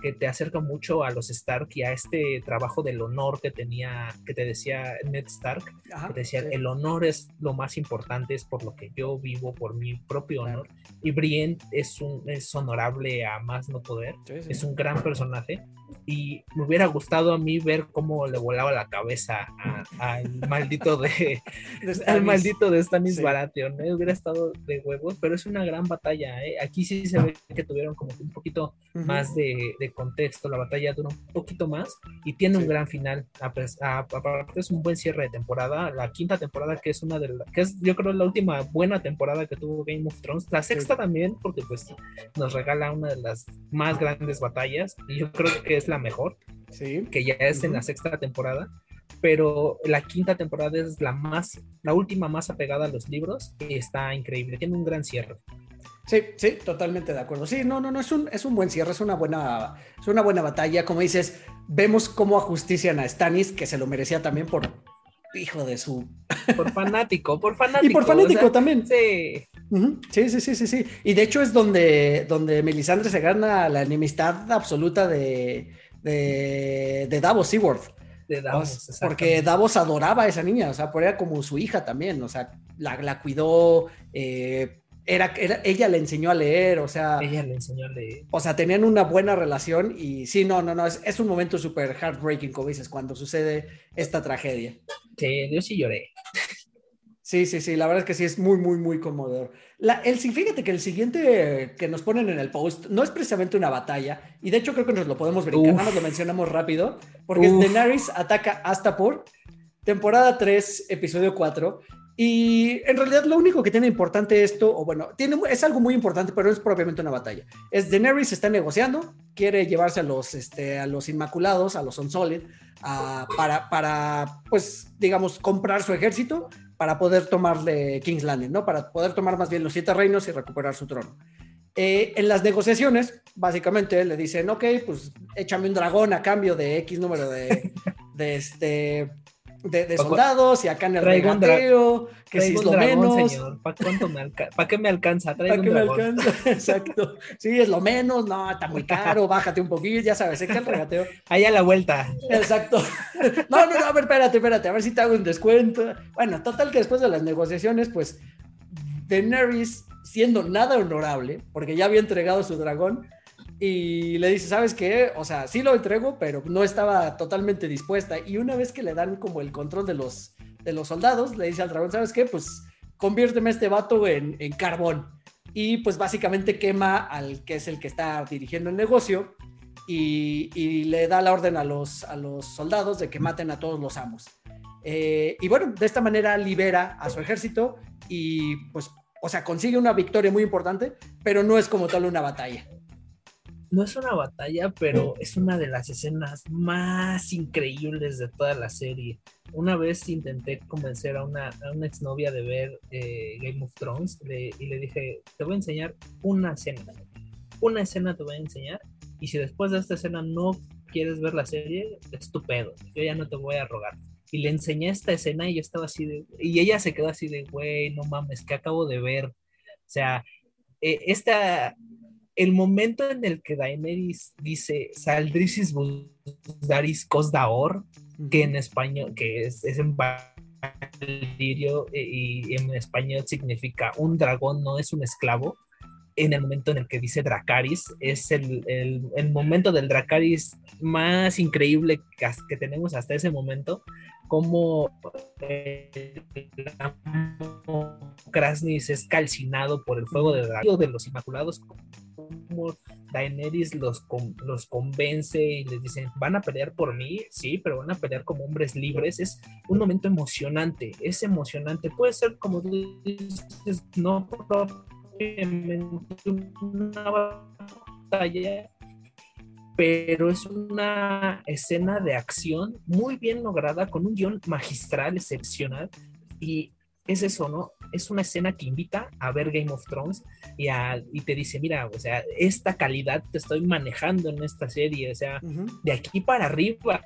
B: que te acerca mucho a los Stark y a este trabajo del honor que tenía, que te decía Ned Stark, que te decía, el honor es lo más importante, es por lo que yo vivo, por mi propio honor. Y Brienne es, un, es honorable a más no poder, es un gran personaje. Y me hubiera gustado a mí ver cómo le volaba la cabeza al maldito de, al maldito de Stanis Baratheon, ¿eh? hubiera estado de huevos, pero es una gran batalla, ¿eh? aquí sí se ve que tuvieron como un poquito más de, de, contexto, la batalla dura un poquito más y tiene un gran final, aparte es un buen cierre de temporada, la quinta temporada que es una de las, que es yo creo la última buena temporada que tuvo Game of Thrones, la sexta también porque pues nos regala una de las más grandes batallas y yo creo que es la mejor, sí. que ya es en la sexta temporada, pero la quinta temporada es la más, la última más apegada a los libros y está increíble, tiene un gran cierre.
A: Sí, sí, totalmente de acuerdo. Sí, no, no, no, es un, es un buen cierre, es una buena, es una buena batalla. Como dices, vemos cómo ajustician a Stanis, que se lo merecía también por hijo de su.
B: Por fanático, por fanático.
A: Y por fanático también. Sí. Sí, sí, sí, sí, sí. Y de hecho es donde, donde Melisandre se gana la enemistad absoluta de, de, Davos Seaworth.
B: De Davos,
A: porque Davos adoraba a esa niña, o sea, era como su hija también, o sea, la, cuidó, eh, era, ella le enseñó a leer, o sea.
B: Ella le enseñó a leer.
A: O sea, tenían una buena relación y sí, no, no, no, es, es un momento súper heartbreaking, como dices, cuando sucede esta tragedia.
B: Sí, yo sí lloré.
A: Sí, sí, sí, la verdad es que sí es muy, muy, muy conmovedor. La, el, fíjate que el siguiente que nos ponen en el post no es precisamente una batalla, y de hecho creo que nos lo podemos brincar, nada más lo mencionamos rápido, porque es Daenerys ataca Astapor, temporada 3, episodio 4, y en realidad lo único que tiene importante esto, o bueno, tiene, es algo muy importante, pero es propiamente una batalla. Es Daenerys está negociando, quiere llevarse a los, este, a los Inmaculados, a los Unsolid, para, para, pues, digamos, comprar su ejército para poder tomarle King's Landing, ¿no? Para poder tomar más bien los siete reinos y recuperar su trono. Eh, en las negociaciones, básicamente le dicen, ok, pues échame un dragón a cambio de X número de, de este, de, soldados y acá en el regateo, que si es lo menos.
B: ¿Para qué me alcanza?
A: ¿Para qué me alcanza? Exacto. Sí, es lo menos, no, está muy caro, bájate un poquito, ya sabes, es que el regateo.
B: Ahí a la vuelta.
A: Exacto. No, no, no, a ver, espérate, espérate, a ver si te hago un descuento. Bueno, total que después de las negociaciones, pues Daenerys, siendo nada honorable, porque ya había entregado su dragón, y le dice, ¿sabes qué? O sea, sí lo entrego, pero no estaba totalmente dispuesta. Y una vez que le dan como el control de los, de los soldados, le dice al dragón, ¿sabes qué? Pues conviérteme este vato en, en carbón. Y pues básicamente quema al que es el que está dirigiendo el negocio y, y le da la orden a los, a los soldados de que maten a todos los amos. Eh, y bueno, de esta manera libera a su ejército y pues, o sea, consigue una victoria muy importante, pero no es como tal una batalla
B: no es una batalla, pero es una de las escenas más increíbles de toda la serie. Una vez intenté convencer a una, a una exnovia de ver eh, Game of Thrones y le dije, te voy a enseñar una escena. Una escena te voy a enseñar y si después de esta escena no quieres ver la serie, estupendo. Yo ya no te voy a rogar. Y le enseñé esta escena y yo estaba así de... Y ella se quedó así de, güey, no mames, que acabo de ver. O sea, eh, esta, el momento en el que Daenerys dice Saldrisis Daris Cosdaor, que en español, que es, en valirio eh, y en español significa un dragón no es un esclavo, en el momento en el que dice Dracaris, es el, el, momento del Dracaris más increíble que, que, tenemos hasta ese momento, como eh, Krasnis es calcinado por el fuego de, de los Inmaculados, como Daenerys los, los convence y les dicen, van a pelear por mí, sí, pero van a pelear como hombres libres. Es un momento emocionante, es emocionante. Puede ser como tú dices, no propiamente una batalla, pero es una escena de acción muy bien lograda, con un guion magistral, excepcional, y es eso, ¿no? Es una escena que invita a ver Game of Thrones y, y te dice, mira, o sea, esta calidad te estoy manejando en esta serie, o sea, de aquí para arriba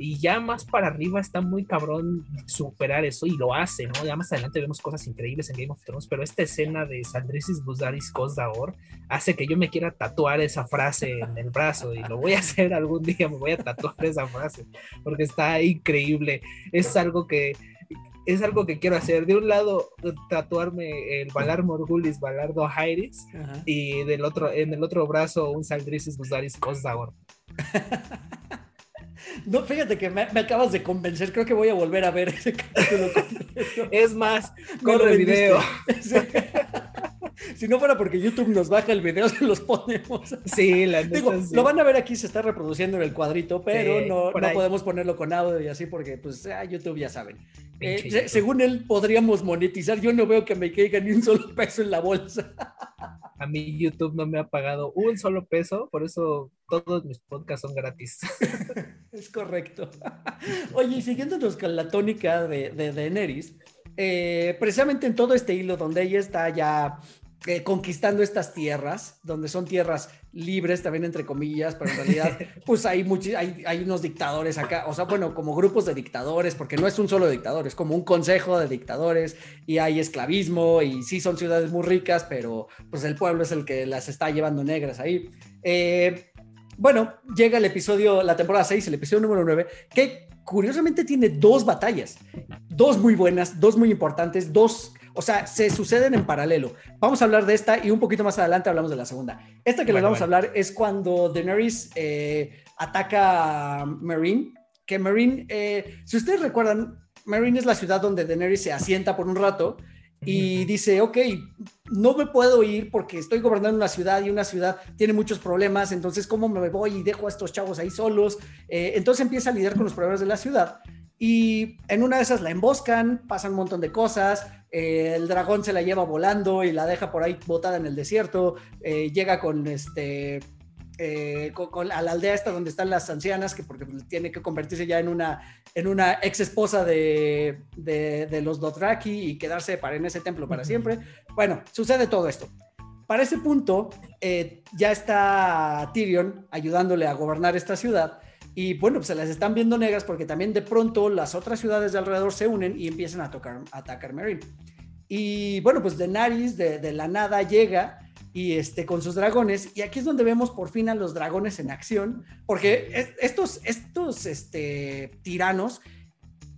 B: y ya más para arriba está muy cabrón superar eso y lo hace, ¿no? Ya más adelante vemos cosas increíbles en Game of Thrones, pero esta escena de Sandrisis Buzaris Kosdaor hace que yo me quiera tatuar esa frase en el brazo y lo voy a hacer algún día, me voy a tatuar esa frase porque está increíble. Es algo que es algo que quiero hacer. De un lado, tatuarme el Valar Morgulis, Valardo Jairis, y del otro, en el otro brazo, un Sandrisis Buzaris Kosdaor.
A: No, fíjate que me, acabas de convencer. Creo que voy a volver a ver ese capítulo.
B: Es más, corre video.
A: Si no fuera porque YouTube nos baja el video, se los ponemos.
B: Sí, la Digo,
A: lo van a ver aquí, se está reproduciendo en el cuadrito, pero no, no podemos ponerlo con audio y así porque, pues, ah, YouTube ya saben. Eh, según él, podríamos monetizar. Yo no veo que me caiga ni un solo peso en la bolsa.
B: A mí YouTube no me ha pagado un solo peso, por eso todos mis podcasts son gratis.
A: es correcto. Oye, y siguiéndonos con la tónica de, de Daenerys, eh, precisamente en todo este hilo donde ella está ya eh, conquistando estas tierras, donde son tierras libres también entre comillas, pero en realidad pues hay, hay, hay, unos dictadores acá, o sea, bueno, como grupos de dictadores, porque no es un solo dictador, es como un consejo de dictadores y hay esclavismo y sí son ciudades muy ricas, pero pues el pueblo es el que las está llevando negras ahí. Eh, bueno, llega el episodio, la temporada 6, el episodio número 9, que curiosamente tiene dos batallas, dos muy buenas, dos muy importantes, dos o sea, se suceden en paralelo. Vamos a hablar de esta y un poquito más adelante hablamos de la segunda. Esta que les vamos a hablar es cuando Daenerys eh, ataca a Marine. Que Marine, eh, si ustedes recuerdan, Marine es la ciudad donde Daenerys se asienta por un rato y dice, ok, no me puedo ir porque estoy gobernando una ciudad y una ciudad tiene muchos problemas, entonces ¿cómo me voy y dejo a estos chavos ahí solos? Eh, entonces empieza a lidiar con los problemas de la ciudad y en una de esas la emboscan, pasan un montón de cosas, eh, el dragón se la lleva volando y la deja por ahí botada en el desierto, eh, llega con este... Eh, con, a la aldea esta donde están las ancianas, que porque tiene que convertirse ya en una, en una ex esposa de, de, los Dothraki y quedarse para, en ese templo para siempre. Bueno, sucede todo esto. Para ese punto, ya está Tyrion ayudándole a gobernar esta ciudad y bueno, pues se las están viendo negras porque también de pronto las otras ciudades de alrededor se unen y empiezan a, tocar, a atacar Meereen. Y bueno, pues Daenerys de, de la nada llega y este, con sus dragones. Y aquí es donde vemos por fin a los dragones en acción, porque estos, estos este, tiranos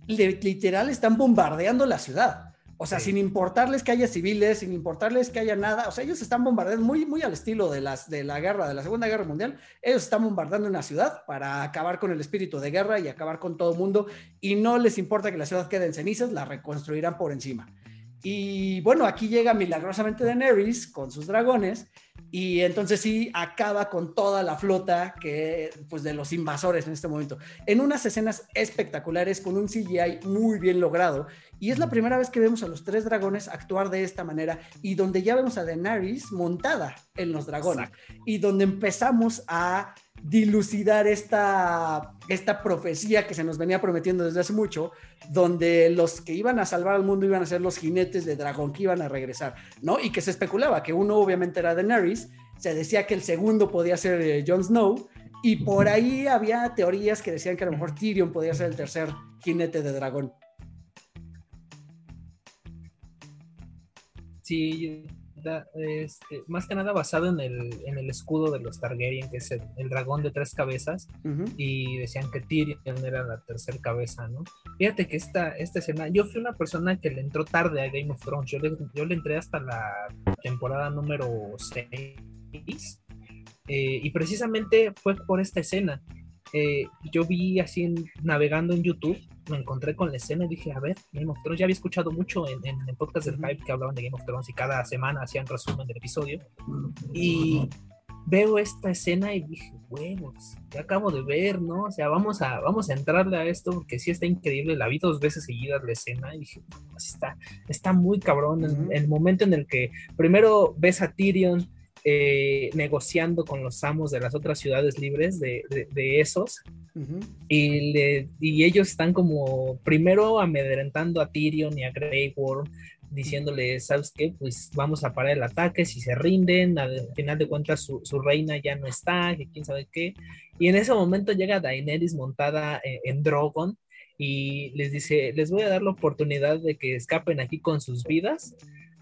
A: literal están bombardeando la ciudad. O sea, sin importarles que haya civiles, sin importarles que haya nada, o sea, ellos están bombardeando muy, muy al estilo de, las, de la guerra, de la Segunda Guerra Mundial. Ellos están bombardeando una ciudad para acabar con el espíritu de guerra y acabar con todo el mundo. Y no les importa que la ciudad quede en cenizas, la reconstruirán por encima. Y bueno, aquí llega milagrosamente Daenerys con sus dragones y entonces sí acaba con toda la flota que pues de los invasores en este momento. En unas escenas espectaculares con un CGI muy bien logrado y es la primera vez que vemos a los tres dragones actuar de esta manera y donde ya vemos a Daenerys montada en los dragones y donde empezamos a dilucidar esta, esta profecía que se nos venía prometiendo desde hace mucho, donde los que iban a salvar al mundo iban a ser los jinetes de dragón que iban a regresar, ¿no? Y que se especulaba que uno obviamente era Daenerys, se decía que el segundo podía ser eh, Jon Snow, y por ahí había teorías que decían que a lo mejor Tyrion podía ser el tercer jinete de dragón.
B: Sí, este, más que nada basado en el, en el escudo de los Targaryen, que es el, dragón de tres cabezas, y decían que Tyrion era la tercera cabeza, ¿no? Fíjate que esta, esta escena, yo fui una persona que le entró tarde a Game of Thrones, yo le, yo le entré hasta la temporada número 6, eh, y precisamente fue por esta escena. Eh, yo vi así navegando en YouTube me encontré con la escena y dije, a ver, Game of Thrones, ya había escuchado mucho en, en el podcast del Hype que hablaban de Game of Thrones y cada semana hacían resumen del episodio. Y veo esta escena y dije, huevos, ya acabo de ver, ¿no? O sea, vamos a, vamos a entrarle a esto porque sí está increíble. La vi dos veces seguidas la escena y dije, está, está muy cabrón. el momento en el que primero ves a Tyrion eh, negociando con los amos de las otras ciudades libres de, esos. y, y ellos están como primero amedrentando a Tyrion y a Grey Worm, diciéndole, ¿sabes qué? Pues vamos a parar el ataque, si se rinden, al final de cuentas su, reina ya no está, que quién sabe qué. Y en ese momento llega Daenerys montada en, en Drogon y les dice, les voy a dar la oportunidad de que escapen aquí con sus vidas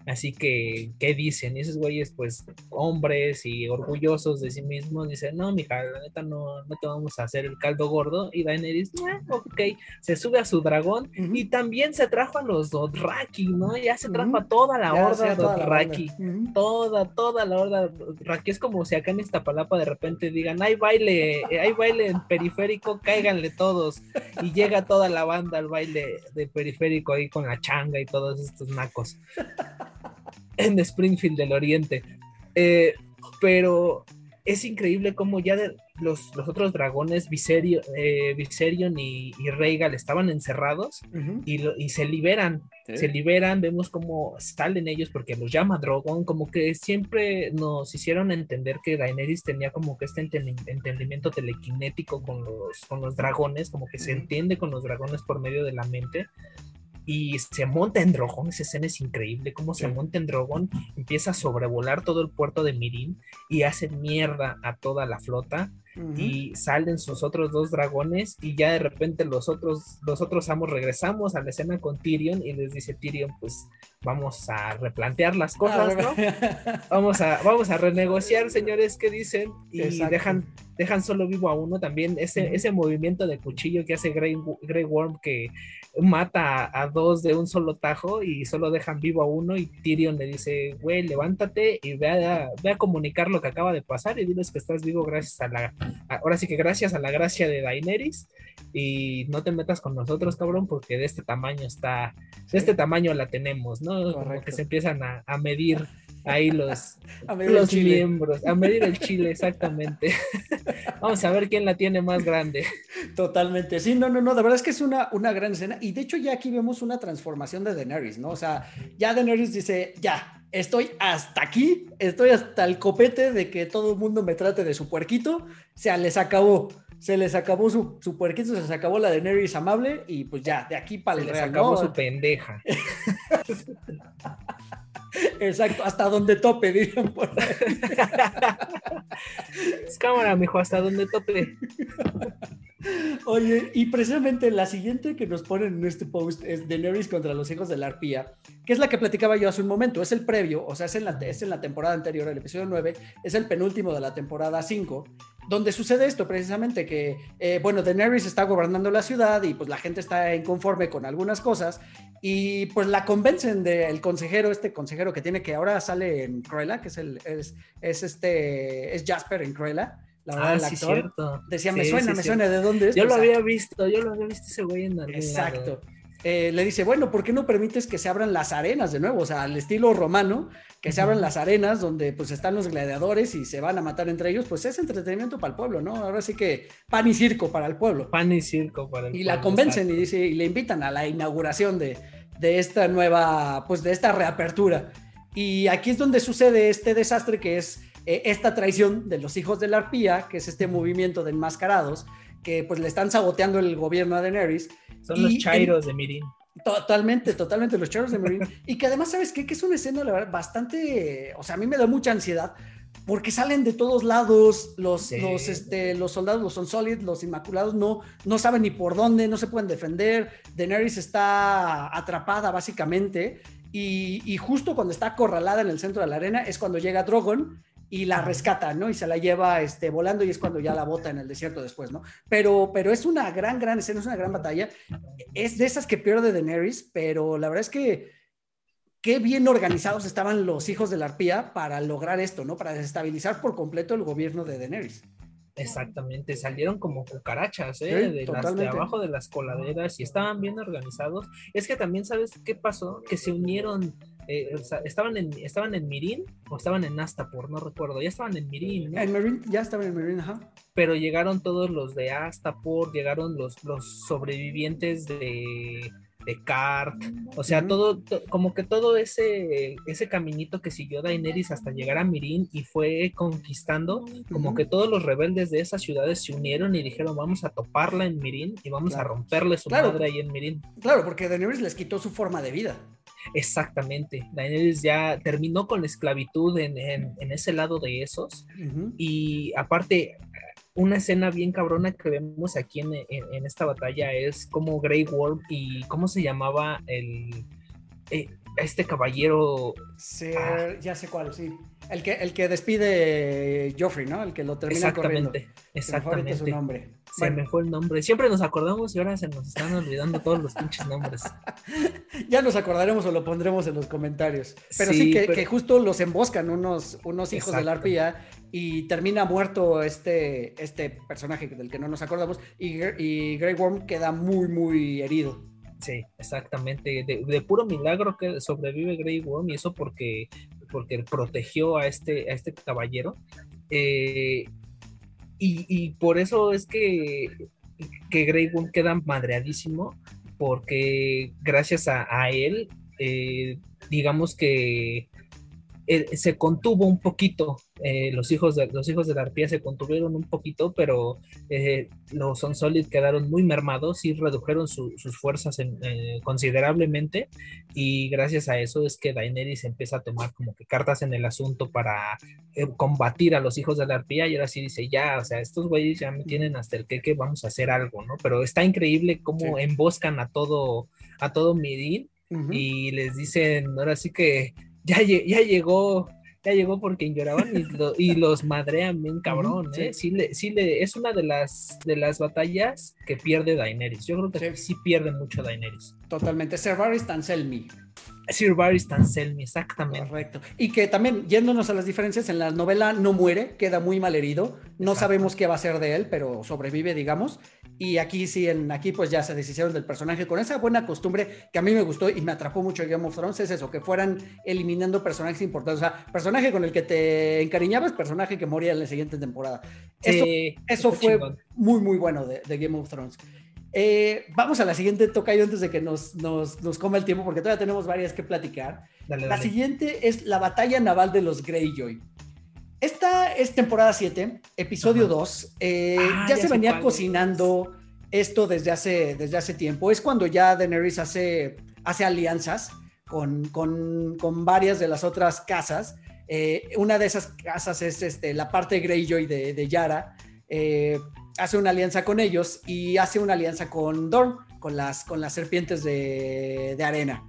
B: Así que, ¿qué dicen? Y esos güeyes, pues, hombres y orgullosos de sí mismos, dicen, no, mija, la neta no, no te vamos a hacer el caldo gordo. Y Daenerys, eh, ok, se sube a su dragón y también se trajo a los Dothraki, ¿no? Ya se trajo a toda la horda Dothraki. Toda, toda la horda Dothraki. Es como si acá en esta palapa de repente digan, hay baile, hay baile en periférico, cáiganle todos. Y llega toda la banda al baile de periférico ahí con la changa y todos estos nacos. En Springfield del Oriente. Eh, pero es increíble cómo ya los, los, otros dragones, Viserion, eh, y, y Rhaegal, estaban encerrados y, se liberan. Se liberan, vemos cómo salen ellos porque los llama Drogon, como que siempre nos hicieron entender que Daenerys tenía como que este entendimiento telequinético con los, con los dragones, como que se entiende con los dragones por medio de la mente y se monta en Drogón, esa escena es increíble, cómo se monta en Drogón, empieza a sobrevolar todo el puerto de Mirin y hace mierda a toda la flota y salen sus otros dos dragones y ya de repente los otros, los otros amos regresamos a la escena con Tyrion y les dice Tyrion, pues vamos a replantear las cosas, ¿no? vamos a, vamos a renegociar, señores, ¿qué dicen? Y dejan, dejan solo vivo a uno también, ese, ese movimiento de cuchillo que hace Grey, Grey Worm que mata a, dos de un solo tajo y solo dejan vivo a uno y Tyrion le dice, güey, levántate y ve a, ve a comunicar lo que acaba de pasar y diles que estás vivo gracias a la, ahora sí que gracias a la gracia de Daenerys y no te metas con nosotros, cabrón, porque de este tamaño está, de este tamaño la tenemos, ¿no? Que se empiezan a, a medir ahí los, los miembros, a medir el chile, exactamente. Vamos a ver quién la tiene más grande.
A: Totalmente, sí, no, no, no, de verdad es que es una, una gran escena y de hecho ya aquí vemos una transformación de Daenerys, ¿no? O sea, ya Daenerys dice, ya, estoy hasta aquí, estoy hasta el copete de que todo el mundo me trate de su puerquito, o sea, les acabó. Se les acabó su, su puerquito, se les acabó la Daenerys amable y pues ya, de aquí para el
B: se les acabó su pendeja.
A: Exacto, hasta donde tope, dirían por ahí.
B: Es cámara, mijo, hasta donde tope.
A: Oye, y precisamente la siguiente que nos ponen en este post es Daenerys contra los hijos de la arpía, que es la que platicaba yo hace un momento, es el previo, o sea, es en la, es en la temporada anterior, el episodio 9, es el penúltimo de la temporada 5, donde sucede esto precisamente, que, eh, bueno, Daenerys está gobernando la ciudad y pues la gente está inconforme con algunas cosas y pues la convencen del consejero, este consejero que tiene que ahora sale en Cruella, que es el, es, es este, es Jasper en Cruella la verdad, ah, el actor. Cierto. Decía, me suena, me suena, ¿de dónde es?
B: Yo lo había visto, yo lo había visto ese güey en algún
A: Exacto. Eh, le dice, bueno, ¿por qué no permites que se abran las arenas de nuevo? O sea, al estilo romano, que se abran las arenas donde pues están los gladiadores y se van a matar entre ellos, pues es entretenimiento para el pueblo, ¿no? Ahora sí que pan y circo para el pueblo.
B: Pan y circo para el
A: y pueblo. Y la convencen y, dice, y le invitan a la inauguración de, de esta nueva, pues de esta reapertura. Y aquí es donde sucede este desastre que es eh, esta traición de los hijos de la arpía, que es este movimiento de enmascarados, que pues le están saboteando el gobierno a Daenerys.
B: Son los chairos de Mirin.
A: Totalmente, totalmente, los chairos de Mirin. y que además, ¿sabes qué? Que es una escena, la verdad, bastante, o sea, a mí me da mucha ansiedad, porque salen de todos lados los, los, este, los soldados, los Solid, los Inmaculados, no, no saben ni por dónde, no se pueden defender. Daenerys está atrapada básicamente y, y, justo cuando está acorralada en el centro de la arena es cuando llega Drogon y la rescata, ¿no? Y se la lleva este, volando y es cuando ya la bota en el desierto después, ¿no? Pero, pero es una gran, gran escena, es una gran batalla. Es de esas que pierde Daenerys, pero la verdad es que qué bien organizados estaban los hijos de la arpía para lograr esto, ¿no? Para desestabilizar por completo el gobierno de Daenerys.
B: Exactamente, salieron como cucarachas, ¿eh? de, las, de abajo de las coladeras y estaban bien organizados. Es que también, ¿sabes qué pasó? Que se unieron eh, estaban, en, estaban en Mirin o estaban en Astapor, no recuerdo. Ya estaban en Mirin.
A: En Mirin, ya estaban en Mirin, ajá.
B: Pero llegaron todos los de Astapor, llegaron los, los sobrevivientes de, de Cart, o sea, todo, como que todo ese, ese caminito que siguió Daenerys hasta llegar a Mirin y fue conquistando, como que todos los rebeldes de esas ciudades se unieron y dijeron, vamos a toparla en Mirin y vamos a romperle su madre ahí en Mirin.
A: Claro, porque Daenerys les quitó su forma de vida.
B: Exactamente, Daenerys ya terminó con la esclavitud en, ese lado de esos. Y aparte una escena bien cabrona que vemos aquí en, esta batalla es como Grey Worm y cómo se llamaba el eh, este caballero.
A: Ah. Ya sé cuál, sí. El que, el que despide Joffrey, ¿no? El que lo termina
B: exactamente, Exactamente, su nombre. Se me fue el nombre. Siempre nos acordamos y ahora se nos están olvidando todos los pinches nombres.
A: ya nos acordaremos o lo pondremos en los comentarios. Pero sí, que, justo los emboscan unos, unos hijos de la arpía y termina muerto este, este personaje del que no nos acordamos y, y Grey Worm queda muy, muy herido.
B: Sí, exactamente. De, puro milagro que sobrevive Grey Worm y eso porque, porque protegió a este, a este caballero. Eh, y, por eso es que, que Grey Worm queda madreadísimo porque gracias a, él, eh, digamos que se contuvo un poquito, eh, los, hijos de, los hijos de la arpía se contuvieron un poquito, pero eh, los Son Solid quedaron muy mermados y redujeron sus fuerzas eh, considerablemente. Y gracias a eso es que Daenerys empieza a tomar como que cartas en el asunto para combatir a los hijos de la arpía y ahora sí dice, ya, o sea, estos güeyes ya me tienen hasta el que, vamos a hacer algo, ¿no? Pero está increíble cómo emboscan a todo, a todo Mirin y les dicen, ahora sí que ya, ya llegó, ya llegó porque lloraban y, los madrean bien cabrón, ¿eh? Sí, le, sí le, es una de las, de las batallas que pierde Daenerys. Yo creo que sí, pierde mucho Daenerys.
A: Totalmente. Cervaris Tanselmi.
B: Sir Varys Tanselmi, exactamente.
A: Correcto. Y que también, yéndonos a las diferencias, en la novela no muere, queda muy mal herido. No sabemos qué va a ser de él, pero sobrevive, digamos. Y aquí sí, en, aquí pues ya se deshicieron del personaje con esa buena costumbre que a mí me gustó y me atrapó mucho Game of Thrones, es eso, que fueran eliminando personajes importantes. O sea, personaje con el que te encariñabas, personaje que moría en la siguiente temporada. eso, fue muy, muy bueno de, de Game of Thrones. Eh, vamos a la siguiente tocayo antes de que nos, nos, nos, coma el tiempo, porque todavía tenemos varias que platicar. La siguiente es la batalla naval de los Greyjoy. Esta es temporada 7, episodio 2. Eh, ah, ya, se venía cocinando esto desde hace, desde hace tiempo. Es cuando ya Daenerys hace, hace alianzas con, con, con varias de las otras casas. Eh, una de esas casas es este, la parte Greyjoy de, de Yara hace una alianza con ellos y hace una alianza con Dorn, con las, con las serpientes de, arena.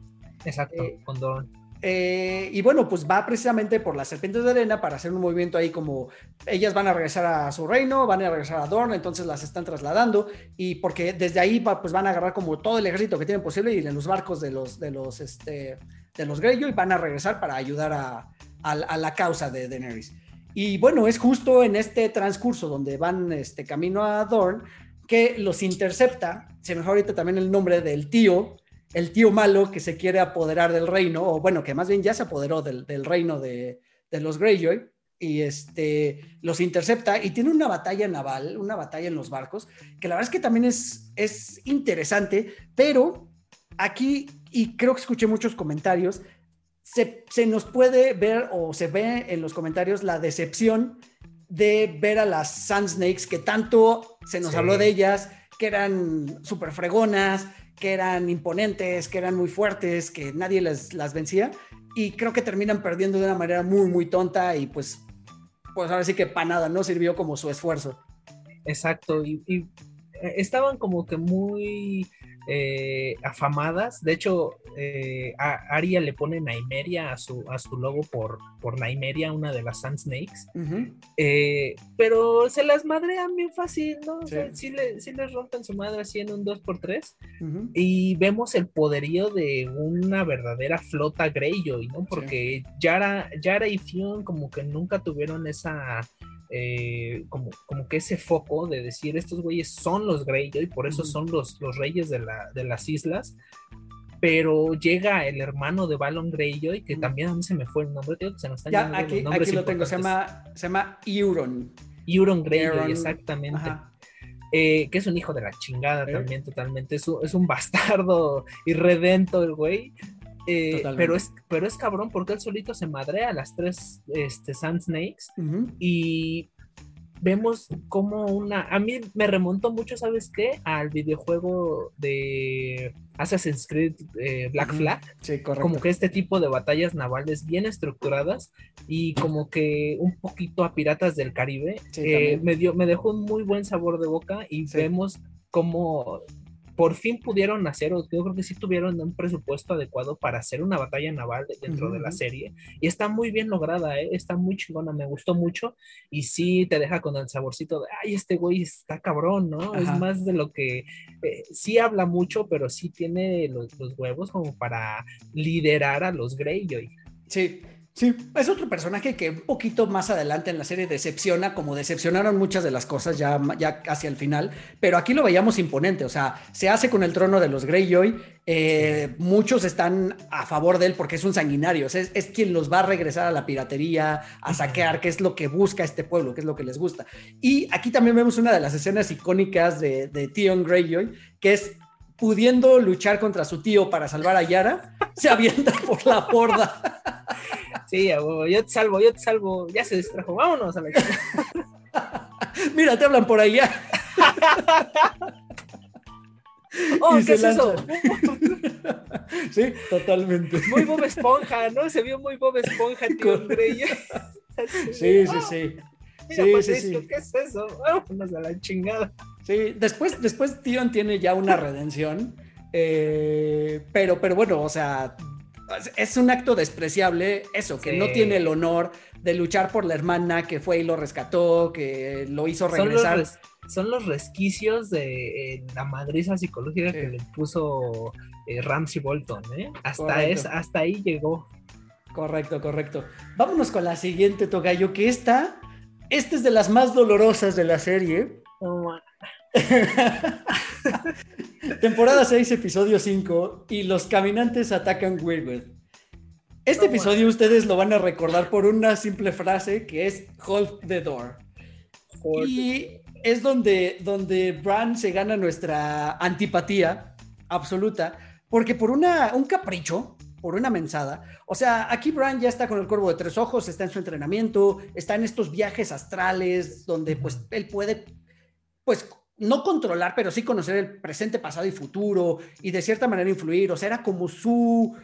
B: Exacto, eh, con Dorn.
A: Eh, y bueno, pues va precisamente por las serpientes de arena para hacer un movimiento ahí como ellas van a regresar a su reino, van a regresar a Dorn, entonces las están trasladando y porque desde ahí pues van a agarrar como todo el ejército que tienen posible y en los barcos de los de los este de los Greyjoy van a regresar para ayudar a, a la causa de Daenerys. Y bueno, es justo en este transcurso donde van este camino a Dorn que los intercepta, se me ahorita también el nombre del tío, el tío malo que se quiere apoderar del reino, o bueno, que más bien ya se apoderó del, reino de, los Greyjoy, y este, los intercepta y tiene una batalla naval, una batalla en los barcos, que la verdad es que también es, es interesante, pero aquí, y creo que escuché muchos comentarios, se, nos puede ver o se ve en los comentarios la decepción de ver a las Sand Snakes que tanto se nos habló de ellas, que eran súper fregonas, que eran imponentes, que eran muy fuertes, que nadie las, las vencía. Y creo que terminan perdiendo de una manera muy, muy tonta y pues, pues ahora sí que para nada, no sirvió como su esfuerzo.
B: Exacto, y, y eh, estaban como que muy eh, afamadas. De hecho, eh, Aria le pone Naimeria a su, a su logo por, por Naimeria, una de las Sand Snakes. Eh, pero se las madrean bien fácil, ¿no? Sí. les rompen su madre así en un 2x3. Y vemos el poderío de una verdadera flota Greyjoy, ¿no? Porque Yara, Yara y Fion como que nunca tuvieron esa eh, como, como que ese foco de decir estos güeyes son los Greyjoy, por eso son los, los reyes de, la, de las islas, pero llega el hermano de Balon Greyjoy, que también a mí se me fue el nombre, tío, se nos
A: ya, aquí, aquí lo tengo, se llama, se llama Euron.
B: Euron Greyjoy, exactamente. eh, que es un hijo de la chingada también, totalmente. Es un, es un bastardo irredento el güey. Eh, pero, es, pero es cabrón porque él solito se madrea a las tres este, Sand Snakes y vemos como una... A mí me remontó mucho, ¿sabes qué? Al videojuego de Assassin's Creed eh, Black Flag.
A: Sí, correcto.
B: Como que este tipo de batallas navales bien estructuradas y como que un poquito a Piratas del Caribe. Eh, me, dio, me dejó un muy buen sabor de boca y vemos cómo por fin pudieron hacer, o yo creo que sí tuvieron un presupuesto adecuado para hacer una batalla naval dentro de la serie. Y está muy bien lograda, ¿eh? está muy chingona, me gustó mucho. Y sí te deja con el saborcito de, ay, este güey está cabrón, ¿no? Es más de lo que eh, sí habla mucho, pero sí tiene los, los, huevos como para liderar a los Greyjoy.
A: Sí, Sí, es otro personaje que un poquito más adelante en la serie decepciona, como decepcionaron muchas de las cosas ya, ya hacia el final, pero aquí lo veíamos imponente, o sea, se hace con el trono de los Greyjoy, eh, muchos están a favor de él porque es un sanguinario, es, es, quien los va a regresar a la piratería, a saquear, que es lo que busca este pueblo, que es lo que les gusta. Y aquí también vemos una de las escenas icónicas de, de Theon Greyjoy, que es pudiendo luchar contra su tío para salvar a Yara, se avienta por la borda.
B: Sí, yo te salvo, yo te salvo. Ya se distrajo, vámonos a la
A: Mira, te hablan por allá.
B: oh, ¿qué es eso?
A: sí, totalmente.
B: Muy Bob Esponja, ¿no? Se vio muy Bob Esponja, tío
A: Sí, sí, sí.
B: Mira, sí, sí, sí. ¿qué es eso? Vámonos a la chingada.
A: Sí, después, después Tion tiene ya una redención. Eh, pero, pero bueno, o sea, es un acto despreciable eso, que no tiene el honor de luchar por la hermana que fue y lo rescató, que lo hizo regresar.
B: Son los, resquicios de eh, la madriza psicológica que le puso eh, Ramsey Bolton, ¿eh? Hasta, es, hasta ahí llegó.
A: Correcto, correcto. Vámonos con la siguiente, Togayo, que esta, esta es de las más dolorosas de la serie. Temporada 6, episodio 5, y los caminantes atacan Weirwood. Este episodio ustedes lo van a recordar por una simple frase que es Hold the door. y es donde, donde Bran se gana nuestra antipatía absoluta, porque por una, un capricho, por una mensada, o sea, aquí Bran ya está con el cuervo de tres ojos, está en su entrenamiento, está en estos viajes astrales donde pues él puede pues no controlar, pero sí conocer el presente, pasado y futuro y de cierta manera influir. O sea, era como su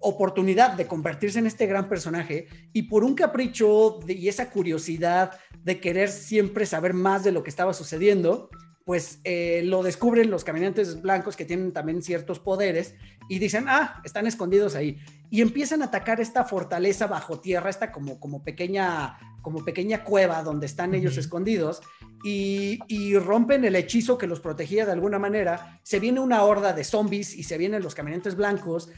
A: oportunidad de convertirse en este gran personaje y por un capricho y esa curiosidad de querer siempre saber más de lo que estaba sucediendo, pues eh, lo descubren los caminantes blancos que tienen también ciertos poderes y dicen, ah, están escondidos ahí. Y empiezan a atacar esta fortaleza bajo tierra, esta como, como, pequeña, como pequeña cueva donde están ellos escondidos y, y, rompen el hechizo que los protegía de alguna manera. Se viene una horda de zombies y se vienen los caminantes blancos.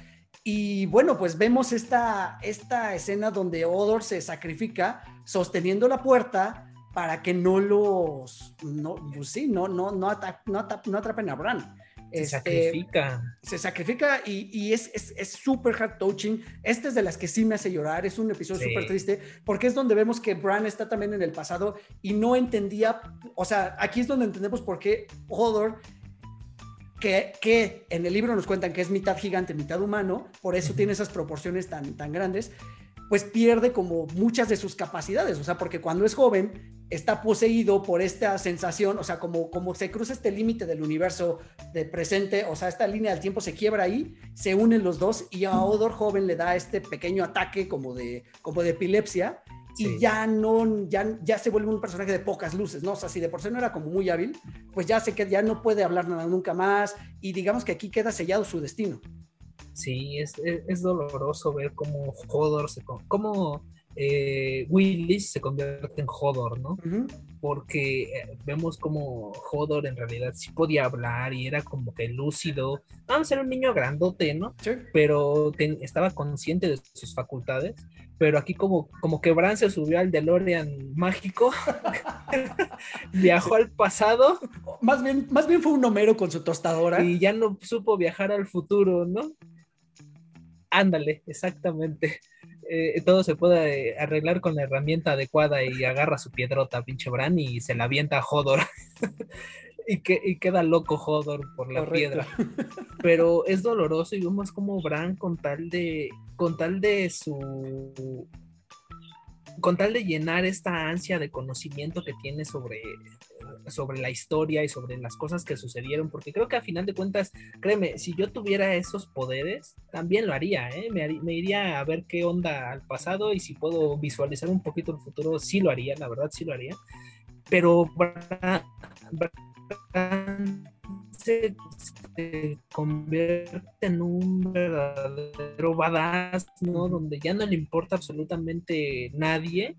A: Y bueno, pues vemos esta, esta escena donde Odor se sacrifica sosteniendo la puerta para que no los, no, pues sí, no, no, no, no, atrapen a Bran.
B: Se este, sacrifica.
A: Se sacrifica y, y es súper es, heart touching. Este es de las que sí me hace llorar. Es un episodio súper triste porque es donde vemos que Bran está también en el pasado y no entendía. O sea, aquí es donde entendemos por qué Hodor, que, que en el libro nos cuentan que es mitad gigante, mitad humano, por eso tiene esas proporciones tan, tan grandes pues pierde como muchas de sus capacidades, o sea, porque cuando es joven está poseído por esta sensación, o sea, como, como se cruza este límite del universo de presente, o sea, esta línea del tiempo se quiebra ahí, se unen los dos y a Odor joven le da este pequeño ataque como de, como de epilepsia y ya no, ya, ya se vuelve un personaje de pocas luces, ¿no? O sea, si de por sí no era como muy hábil, pues ya sé que ya no puede hablar nada nunca más y digamos que aquí queda sellado su destino.
B: Sí, es, es, doloroso ver cómo Hodor se... cómo eh, Willis se convierte en Hodor, ¿no? Porque eh, vemos como Hodor en realidad sí podía hablar y era como que lúcido. Vamos a ser un niño grandote, ¿no? Pero estaba consciente de sus facultades. Pero aquí como, como que Bran se subió al DeLorean mágico, viajó al pasado.
A: Más bien, más bien fue un Homero con su tostadora.
B: Y ya no supo viajar al futuro, ¿no? Ándale, exactamente. Eh, todo se puede arreglar con la herramienta adecuada y agarra su piedrota, pinche Bran, y se la avienta a Hodor. y, que, y queda loco Hodor por la piedra. Pero es doloroso y vemos como Bran con tal de con tal de su con tal de llenar esta ansia de conocimiento que tiene sobre, sobre la historia y sobre las cosas que sucedieron, porque creo que a final de cuentas, créeme, si yo tuviera esos poderes, también lo haría, ¿eh? me, me, iría a ver qué onda al pasado y si puedo visualizar un poquito el futuro, sí lo haría, la verdad sí lo haría, pero se, convierte en un verdadero badass, ¿no? Donde ya no le importa absolutamente nadie.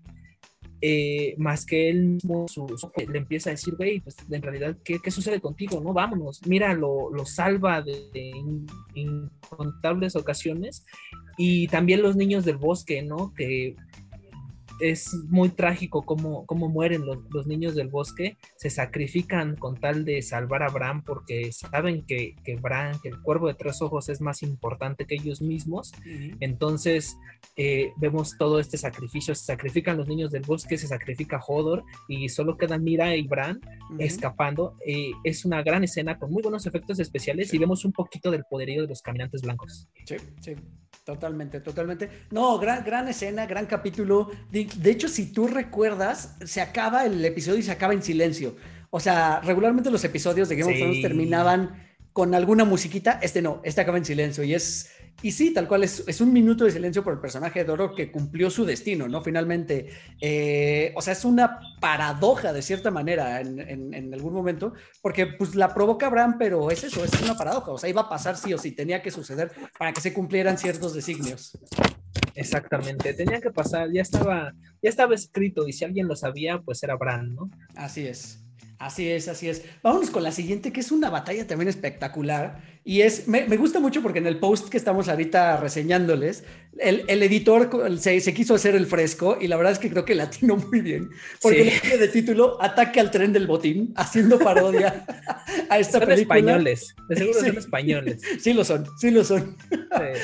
B: Eh, más que él mismo le empieza a decir, güey, pues en realidad, ¿qué, ¿qué, sucede contigo? No, vámonos, mira, lo, lo salva de, incontables ocasiones y también los niños del bosque, ¿no? Que es muy trágico cómo, cómo mueren los, los, niños del bosque, se sacrifican con tal de salvar a Bran porque saben que, que Bran, que el cuervo de tres ojos es más importante que ellos mismos. Entonces eh, vemos todo este sacrificio, se sacrifican los niños del bosque, se sacrifica Hodor y solo quedan Mira y Bran escapando. Eh, es una gran escena con muy buenos efectos especiales y vemos un poquito del poderío de los caminantes blancos.
A: Sí, sí. Totalmente, totalmente. No, gran, gran escena, gran capítulo. De, de, hecho, si tú recuerdas, se acaba el episodio y se acaba en silencio. O sea, regularmente los episodios de Game sí. of Thrones terminaban con alguna musiquita. Este no, este acaba en silencio y es y sí, tal cual, es, es, un minuto de silencio por el personaje de Doro que cumplió su destino, ¿no? Finalmente, eh, o sea, es una paradoja de cierta manera en, en, en, algún momento, porque pues la provoca Bran, pero es eso, es una paradoja, o sea, iba a pasar sí o sí, tenía que suceder para que se cumplieran ciertos designios.
B: Exactamente, tenía que pasar, ya estaba, ya estaba escrito y si alguien lo sabía, pues era Bran, ¿no?
A: Así es. Así es, así es. Vámonos con la siguiente, que es una batalla también espectacular. Y es, me, me gusta mucho porque en el post que estamos ahorita reseñándoles, el, el editor se, se, quiso hacer el fresco y la verdad es que creo que latinó muy bien. Porque sí. le de título Ataque al tren del botín, haciendo parodia a esta
B: son
A: película.
B: españoles, de seguro sí. son españoles.
A: Sí lo son, sí lo son. Sí.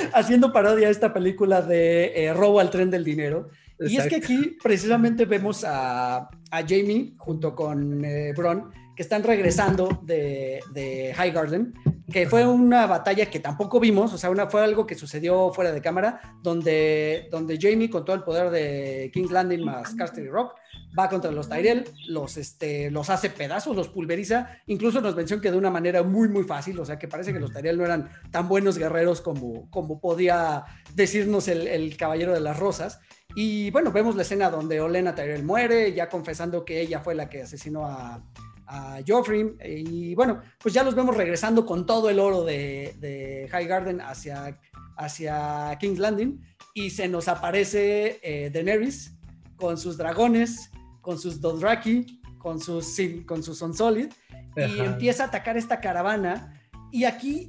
A: haciendo parodia a esta película de eh, Robo al tren del dinero. Exacto. Y es que aquí precisamente vemos a, a Jamie junto con eh, Bron que están regresando de, de High Garden, que fue una batalla que tampoco vimos, o sea, una, fue algo que sucedió fuera de cámara, donde, donde Jamie con todo el poder de King's Landing más Castle Rock va contra los Tyrell, los, este, los hace pedazos, los pulveriza, incluso nos mencionó que de una manera muy, muy fácil, o sea, que parece que los Tyrell no eran tan buenos guerreros como, como podía decirnos el, el Caballero de las Rosas, y bueno, vemos la escena donde Olena Tyrell muere, ya confesando que ella fue la que asesinó a, a Joffrey. Y bueno, pues ya los vemos regresando con todo el oro de, de High Garden hacia, hacia King's Landing. Y se nos aparece eh, Daenerys con sus dragones, con sus Dothraki, con sus, con sus Unsolid. Y empieza a atacar esta caravana. Y aquí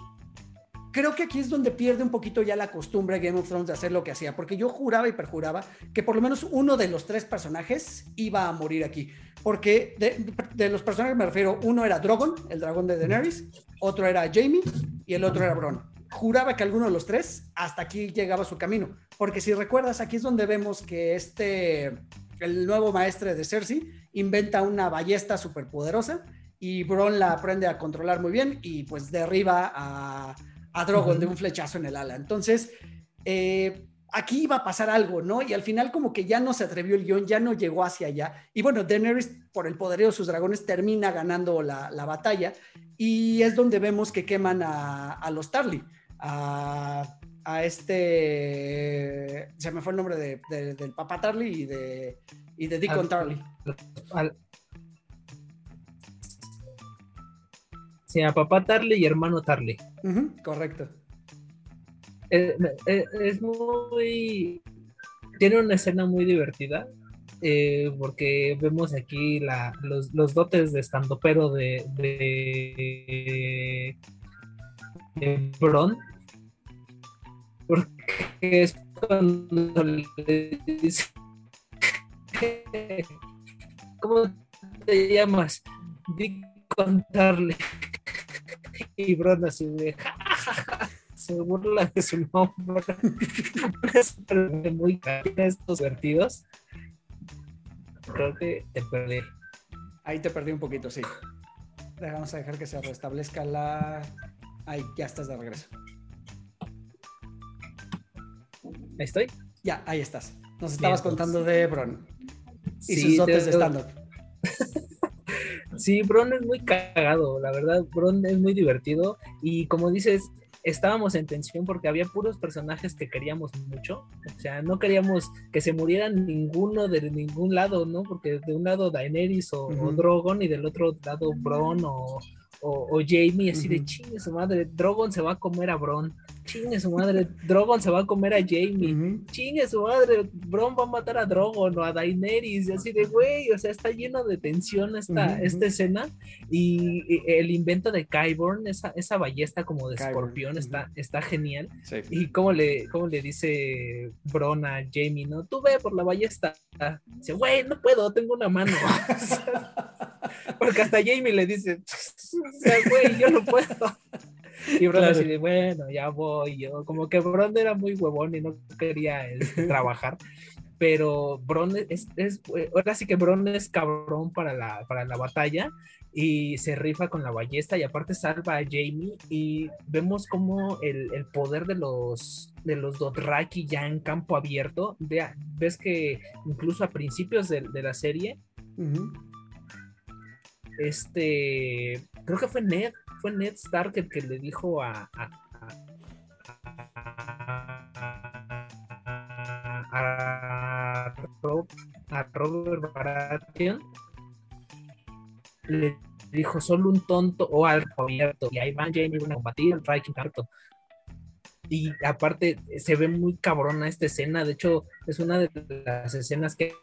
A: creo que aquí es donde pierde un poquito ya la costumbre Game of Thrones de hacer lo que hacía, porque yo juraba y perjuraba que por lo menos uno de los tres personajes iba a morir aquí, porque de, los personajes me refiero, uno era Drogon, el dragón de Daenerys, otro era Jamie y el otro era Bron. Juraba que alguno de los tres hasta aquí llegaba su camino, porque si recuerdas, aquí es donde vemos que este, el nuevo maestre de Cersei, inventa una ballesta superpoderosa y Bron la aprende a controlar muy bien y pues derriba a a Drogon de un flechazo en el ala. Entonces, eh, aquí iba a pasar algo, ¿no? Y al final como que ya no se atrevió el guion, ya no llegó hacia allá. Y bueno, Daenerys, por el poderío de sus dragones, termina ganando la, la batalla. Y es donde vemos que queman a, a los Tarly, a, a, este... Se me fue el nombre de, de, del papá Tarly y de, y de Deacon al, Tarly. Al,
B: Sí, a papá Tarly y hermano Tarly.
A: Uh -huh, correcto.
B: Es, es, es, muy. Tiene una escena muy divertida. Eh, porque vemos aquí la, los, los, dotes de estandopero de, de, de Bron. Porque es cuando le dice. ¿Cómo te llamas? Di contarle y Bron así de se burla de su nombre es muy estos vertidos creo que te perdí
A: ahí te perdí un poquito sí Vamos a dejar que se restablezca la. Ahí, ya estás de regreso.
B: ¿Ahí estoy?
A: Ya, ahí estás. Nos estabas
B: Bien,
A: contando de Bron y
B: Sí,
A: sus dotes
B: te-
A: de stand-up.
B: Sí, Bron es muy cagado, la verdad, Bron es muy divertido y como dices, estábamos en tensión porque había puros personajes que queríamos mucho, o sea, no queríamos que se murieran ninguno de ningún lado, ¿no? Porque de un lado Daenerys o. Drogon y del otro lado Bron o, o, o Jamie, así de chingue su madre, Drogon se va a comer a Bron, chingue su madre, Drogon se va a comer a Jamie,
A: Ujú.
B: chingue su madre, Bron va a matar a Drogon o a Daenerys, y así de güey, o sea, está lleno de tensión esta,
A: Ujú, ujú.
B: esta escena, y, y el invento de Kyborn, esa, esa ballesta como de escorpión, está, está genial,
A: Sí.
B: y cómo le, cómo le dice Bron a Jamie, ¿no? Tú ve por la ballesta, dice, güey, no puedo, tengo una mano, porque hasta Jamie le dice, o sea, güey, yo no puedo. Y Bron
A: Claro.
B: de, bueno, ya voy yo. Como que Bron era muy huevón y no quería este, trabajar. Pero Bron es, es- ahora sí que Bron es cabrón para la, para la batalla y se rifa con la ballesta y aparte salva a Jamie y vemos como el, el poder de los de los Dothraki ya en campo abierto. Ve- ves que incluso a principios de, de la serie
A: Ujú.
B: este, creo que fue Ned, fue Ned Stark el que le dijo a, a, a, a Rob- Robert Baratheon, le dijo solo un tonto o algo abierto, y ahí van Jamie van a combatir al Viking harto. Y aparte se ve muy cabrona esta escena, de hecho es una de las escenas que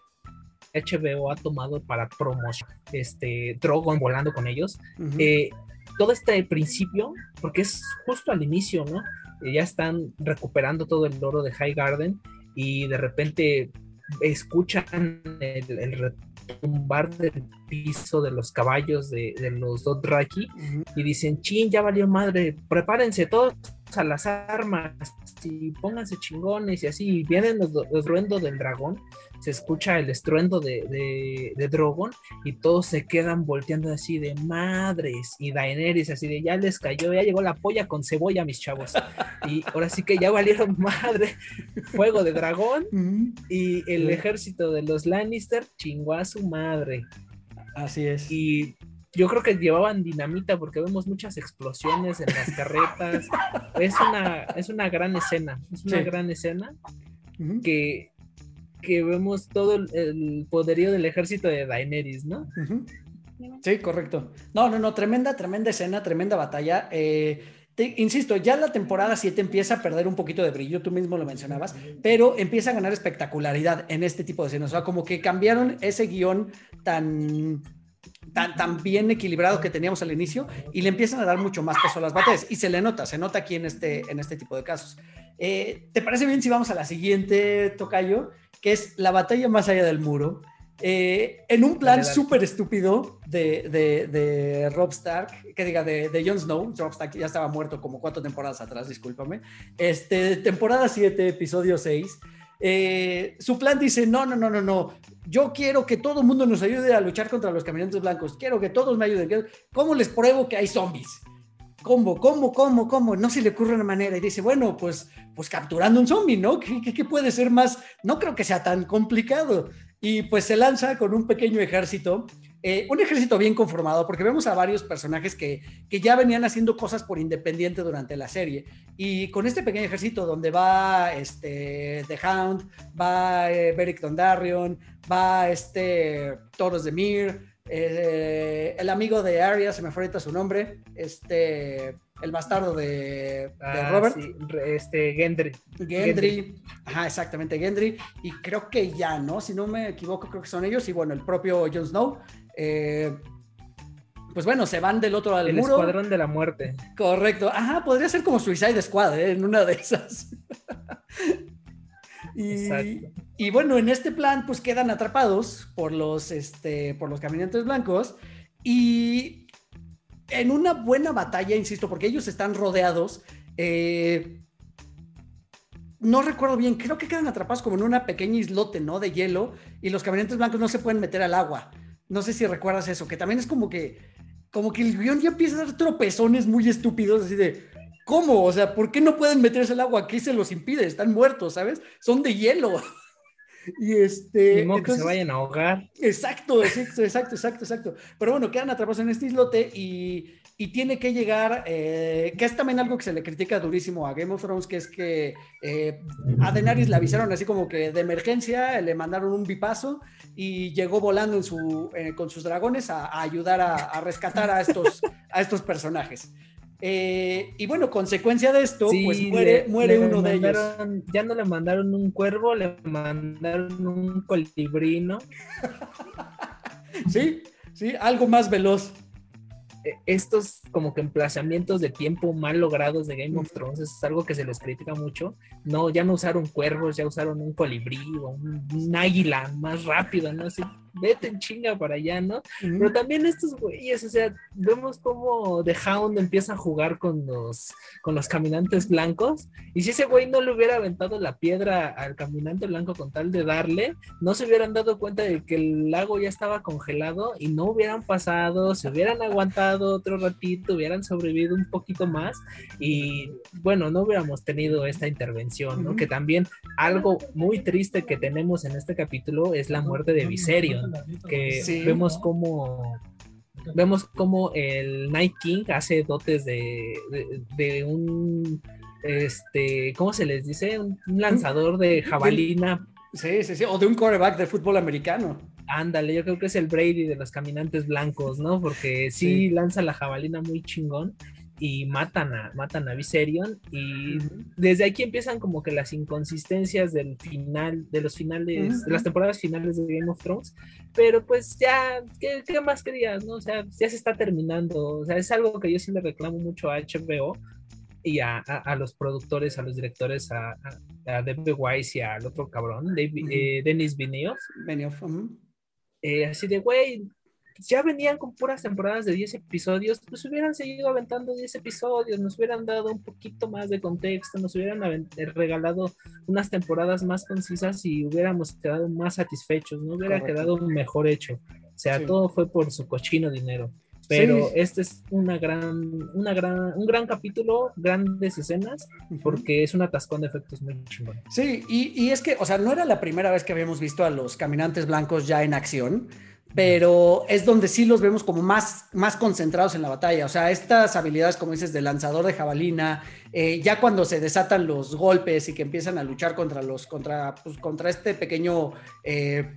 B: HBO ha tomado para promocionar este Drogon volando con ellos.
A: Ujú.
B: Eh, todo este principio, porque es justo al inicio, ¿no? Eh, ya están recuperando todo el oro de High Garden y de repente escuchan el, el retumbar del piso de los caballos de, de los Dothraki
A: Ujú.
B: y dicen, chin, ya valió madre, prepárense todos a las armas y pónganse chingones y así, y vienen los, los estruendo del dragón, se escucha el estruendo de, de, de Drogon y todos se quedan volteando así de madres y Daenerys así de ya les cayó, ya llegó la polla con cebolla mis chavos y ahora sí que ya valieron madre, fuego de dragón y el ejército de los Lannister chingó a su madre.
A: Así es.
B: y yo creo que llevaban dinamita porque vemos muchas explosiones en las carretas. Es una, es una gran escena, es una
A: Sí.
B: gran escena que, que vemos todo el, el poderío del ejército de Daenerys, ¿no?
A: Sí, correcto. No, no, no, tremenda, tremenda escena, tremenda batalla. Eh, te- insisto, ya la temporada 7 empieza a perder un poquito de brillo, tú mismo lo mencionabas, pero empieza a ganar espectacularidad en este tipo de escenas. O sea, como que cambiaron ese guion tan, tan, tan bien equilibrado que teníamos al inicio y le empiezan a dar mucho más peso a las batallas. Y se le nota, se nota aquí en este, en este tipo de casos. Eh, ¿Te parece bien si vamos a la siguiente, Tocayo? Que es la batalla más allá del muro. Eh, en un plan súper estúpido de, de, de Rob Stark, que diga de, de Jon Snow, Rob Stark ya estaba muerto como cuatro temporadas atrás, discúlpame. Este, temporada 7, episodio 6. Eh, su plan dice: No, no, no, no, no. Yo quiero que todo el mundo nos ayude a luchar contra los caminantes blancos. Quiero que todos me ayuden. ¿Cómo les pruebo que hay zombies? ¿Cómo, cómo, cómo, cómo? No se le ocurre una manera. Y dice, bueno, pues, pues capturando un zombie, ¿no? ¿Qué, qué, qué puede ser más? No creo que sea tan complicado. Y pues se lanza con un pequeño ejército, eh, un ejército bien conformado, porque vemos a varios personajes que, que ya venían haciendo cosas por independiente durante la serie. Y con este pequeño ejército donde va este, The Hound, va eh, Beric Dondarrion, va este Toros de Mir, eh, el amigo de Arya, se me fue ahorita su nombre, este, el bastardo de, de
B: Ah,
A: Robert.
B: sí, este, Gendry.
A: Gendry, ajá, exactamente, Gendry, y creo que ya, ¿no? Si no me equivoco, creo que son ellos, y bueno, el propio Jon Snow. Eh, pues bueno, se van del otro lado del
B: El
A: muro.
B: escuadrón de la muerte.
A: Correcto, ajá, podría ser como Suicide Squad, ¿eh? en una de esas. y bueno, en este plan, pues quedan atrapados por los, este, por los caminantes blancos, y en una buena batalla, insisto, porque ellos están rodeados. eh, no recuerdo bien, creo que quedan atrapados como en una pequeña islote, ¿no? De hielo y los caminantes blancos no se pueden meter al agua. No sé si recuerdas eso, que también es como que como que el guion ya empieza a dar tropezones muy estúpidos, así de, ¿cómo? O sea, ¿por qué no pueden meterse al agua? ¿Qué se los impide? Están muertos, ¿sabes? Son de hielo. Y este.
B: Ni que se vayan a ahogar.
A: Exacto, exacto, exacto, exacto, exacto. Pero bueno, quedan atrapados en este islote y, y tiene que llegar, eh, que es también algo que se le critica durísimo a Game of Thrones, que es que eh, a Daenerys le avisaron así como que de emergencia, le mandaron un bipaso y llegó volando en su, eh, con sus dragones a, a ayudar a, a, rescatar a estos, a estos personajes. Eh, y bueno, consecuencia de esto,
B: Sí,
A: pues muere,
B: le-
A: muere
B: le
A: uno de ellos.
B: Ya no le mandaron un cuervo, le mandaron un colibrino.
A: Sí, sí, algo más veloz.
B: Eh, Estos como que emplazamientos de tiempo mal logrados de Game of Thrones es algo que se les critica mucho. No, ya no usaron cuervos, ya usaron un colibrí o un, un águila más rápido, ¿no? Así, vete en chinga para allá, ¿no? Pero también estos güeyes, o sea, vemos cómo The Hound empieza a jugar con los, con los caminantes blancos. Y si ese güey no le hubiera aventado la piedra al caminante blanco con tal de darle, no se hubieran dado cuenta de que el lago ya estaba congelado y no hubieran pasado, se hubieran aguantado otro ratito, hubieran sobrevivido un poquito más. Y bueno, no hubiéramos tenido esta intervención, ¿no? Que también algo muy triste que tenemos en este capítulo es la muerte de Viserion que
A: Sí.
B: vemos como vemos como el Night King hace dotes de, de, de un este ¿cómo se les dice? un, un lanzador de jabalina
A: Sí, sí, sí. O de un quarterback de fútbol americano.
B: ándale yo creo que es el Brady de los caminantes blancos ¿no? porque sí,
A: Sí.
B: lanza la jabalina muy chingón y matan a matan a Viserion y desde aquí empiezan como que las inconsistencias del final, de los finales, de las temporadas finales de Game of Thrones, pero pues ya, ¿qué, qué más querías? No? O sea, ya se está terminando, o sea, es algo que yo sí le reclamo mucho a HBO y a, a- a los productores, a los directores, a, a, David Weiss y al otro cabrón, David,
A: Ujú.
B: eh, Denis Villeneuve,
A: Benioff, ujú.
B: eh, así de, güey, ya venían con puras temporadas de 10 episodios, pues hubieran seguido aventando 10 episodios, nos hubieran dado un poquito más de contexto, nos hubieran eh, regalado unas temporadas más concisas y hubiéramos quedado más satisfechos, no hubiera
A: Correcto.
B: quedado mejor hecho. O sea,
A: Sí.
B: todo fue por su cochino dinero. Pero
A: Sí.
B: este es una gran, una gran, un gran capítulo, grandes escenas, porque es un atascón de efectos muy chingón.
A: Sí, y, y es que, o sea, no era la primera vez que habíamos visto a los caminantes blancos ya en acción, pero es donde sí los vemos como más, más concentrados en la batalla. O sea, estas habilidades, como dices, de lanzador de jabalina, eh, ya cuando se desatan los golpes y que empiezan a luchar contra los, contra, pues, contra este pequeño. eh,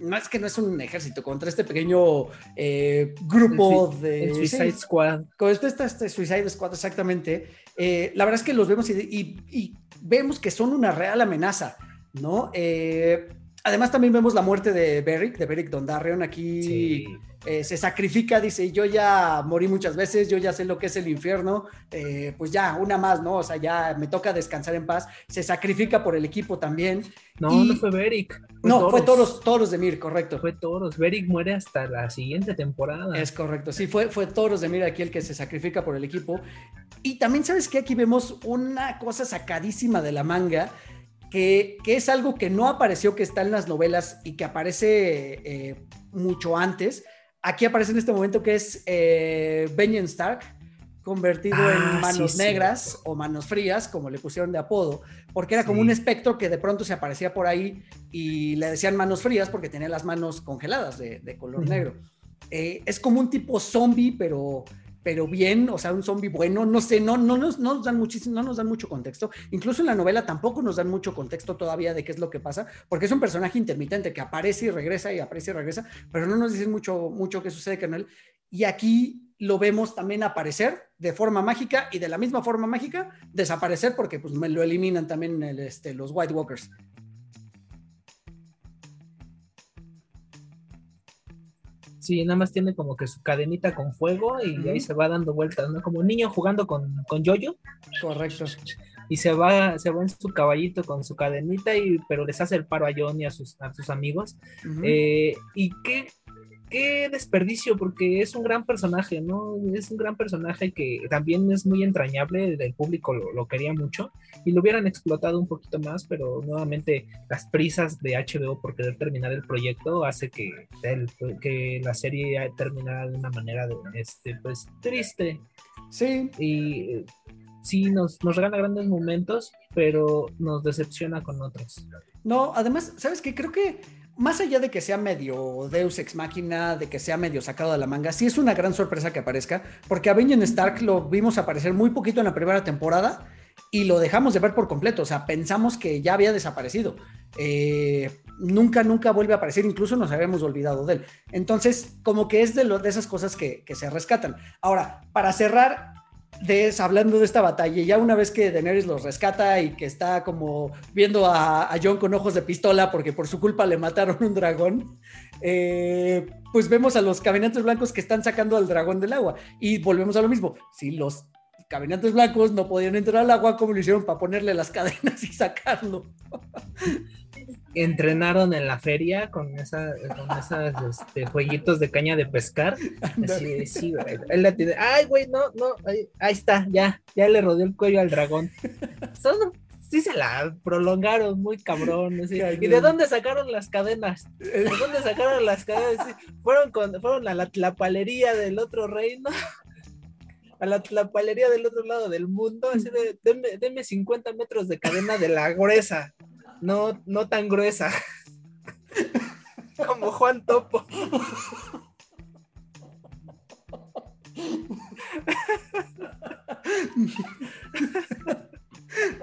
A: no es que no es un ejército, contra este pequeño eh, grupo de.
B: El Suicide Squad.
A: con esto está este Suicide Squad exactamente. eh, la verdad es que los vemos y, y- y vemos que son una real amenaza, ¿no? Eh, además también vemos la muerte de Beric, de Beric Dondarrion aquí.
B: Sí.
A: eh, se sacrifica, dice, yo ya morí muchas veces, yo ya sé lo que es el infierno, eh, pues ya, una más, ¿no? O sea, ya me toca descansar en paz. Se sacrifica por el equipo también.
B: No,
A: Y-
B: no fue Beric.
A: no, fue Toros, Toros de Mir, correcto.
B: Fue Toros. Beric muere hasta la siguiente temporada.
A: Es correcto, sí, fue, fue Toros de Mira aquí el que se sacrifica por el equipo. Y también sabes que aquí vemos una cosa sacadísima de la manga, que, que es algo que no apareció, que está en las novelas y que aparece eh, mucho antes. Aquí aparece en este momento que es eh, Benjen Stark, convertido
B: Ah,
A: en manos
B: sí,
A: negras o manos frías, como le pusieron de apodo, porque era como un espectro que de pronto se aparecía por ahí y le decían manos frías porque tenía las manos congeladas de, de color negro. Eh, es como un tipo zombie, pero, pero bien, o sea, un zombie bueno, no sé, no, no, nos, no dan muchísimo, no nos dan mucho contexto. Incluso en la novela tampoco nos dan mucho contexto todavía de qué es lo que pasa, porque es un personaje intermitente que aparece y regresa y aparece y regresa, pero no nos dicen mucho, mucho qué sucede con él. Y aquí lo vemos también aparecer de forma mágica y de la misma forma mágica desaparecer porque pues lo eliminan también este, los White Walkers.
B: Sí, nada más tiene como que su cadenita con fuego y ahí se va dando vueltas, ¿no? Como un niño jugando con, con yoyo
A: Correcto.
B: y se va, se va en su caballito con su cadenita y pero les hace el paro a John y a sus, a sus amigos. Eh, y qué, qué desperdicio, porque es un gran personaje, ¿no? Es un gran personaje que también es muy entrañable, el público lo, quería mucho y lo hubieran explotado un poquito más, pero nuevamente las prisas de HBO por querer terminar el proyecto hace que, que la serie terminara de una manera, de, este, pues, triste.
A: Sí.
B: Y sí, nos, nos regala grandes momentos, pero nos decepciona con otros.
A: No, además, ¿sabes qué? Creo que más allá de que sea medio Deus Ex Máquina, de que sea medio sacado de la manga, sí es una gran sorpresa que aparezca, porque a Benjamin Stark lo vimos aparecer muy poquito en la primera temporada y lo dejamos de ver por completo, o sea, pensamos que ya había desaparecido. Eh, nunca, nunca vuelve a aparecer, incluso nos habíamos olvidado de él. Entonces, como que es de, lo, de esas cosas que, que se rescatan. Ahora, para cerrar, de hablando de esta batalla, ya una vez que Daenerys los rescata y que está como viendo a, John con ojos de pistola porque por su culpa le mataron un dragón, eh, pues vemos a los caminantes blancos que están sacando al dragón del agua. Y volvemos a lo mismo, si los caminantes blancos no podían entrar al agua, ¿cómo lo hicieron para ponerle las cadenas y sacarlo?
B: entrenaron en la feria con, esa, con esas este, jueguitos de caña de pescar. Así, sí, Él le tiene, ay, güey, no, no, ahí, está, ya, ya le rodeó el cuello al dragón. Son, sí se la prolongaron muy cabrón. ¿Y de dónde sacaron las cadenas? ¿De dónde sacaron las cadenas? fueron, con, fueron a la tlapalería del otro reino. A la tlapalería del otro lado del mundo, así de, deme, deme 50 metros de cadena de la gruesa no, no tan gruesa. Como Juan Topo.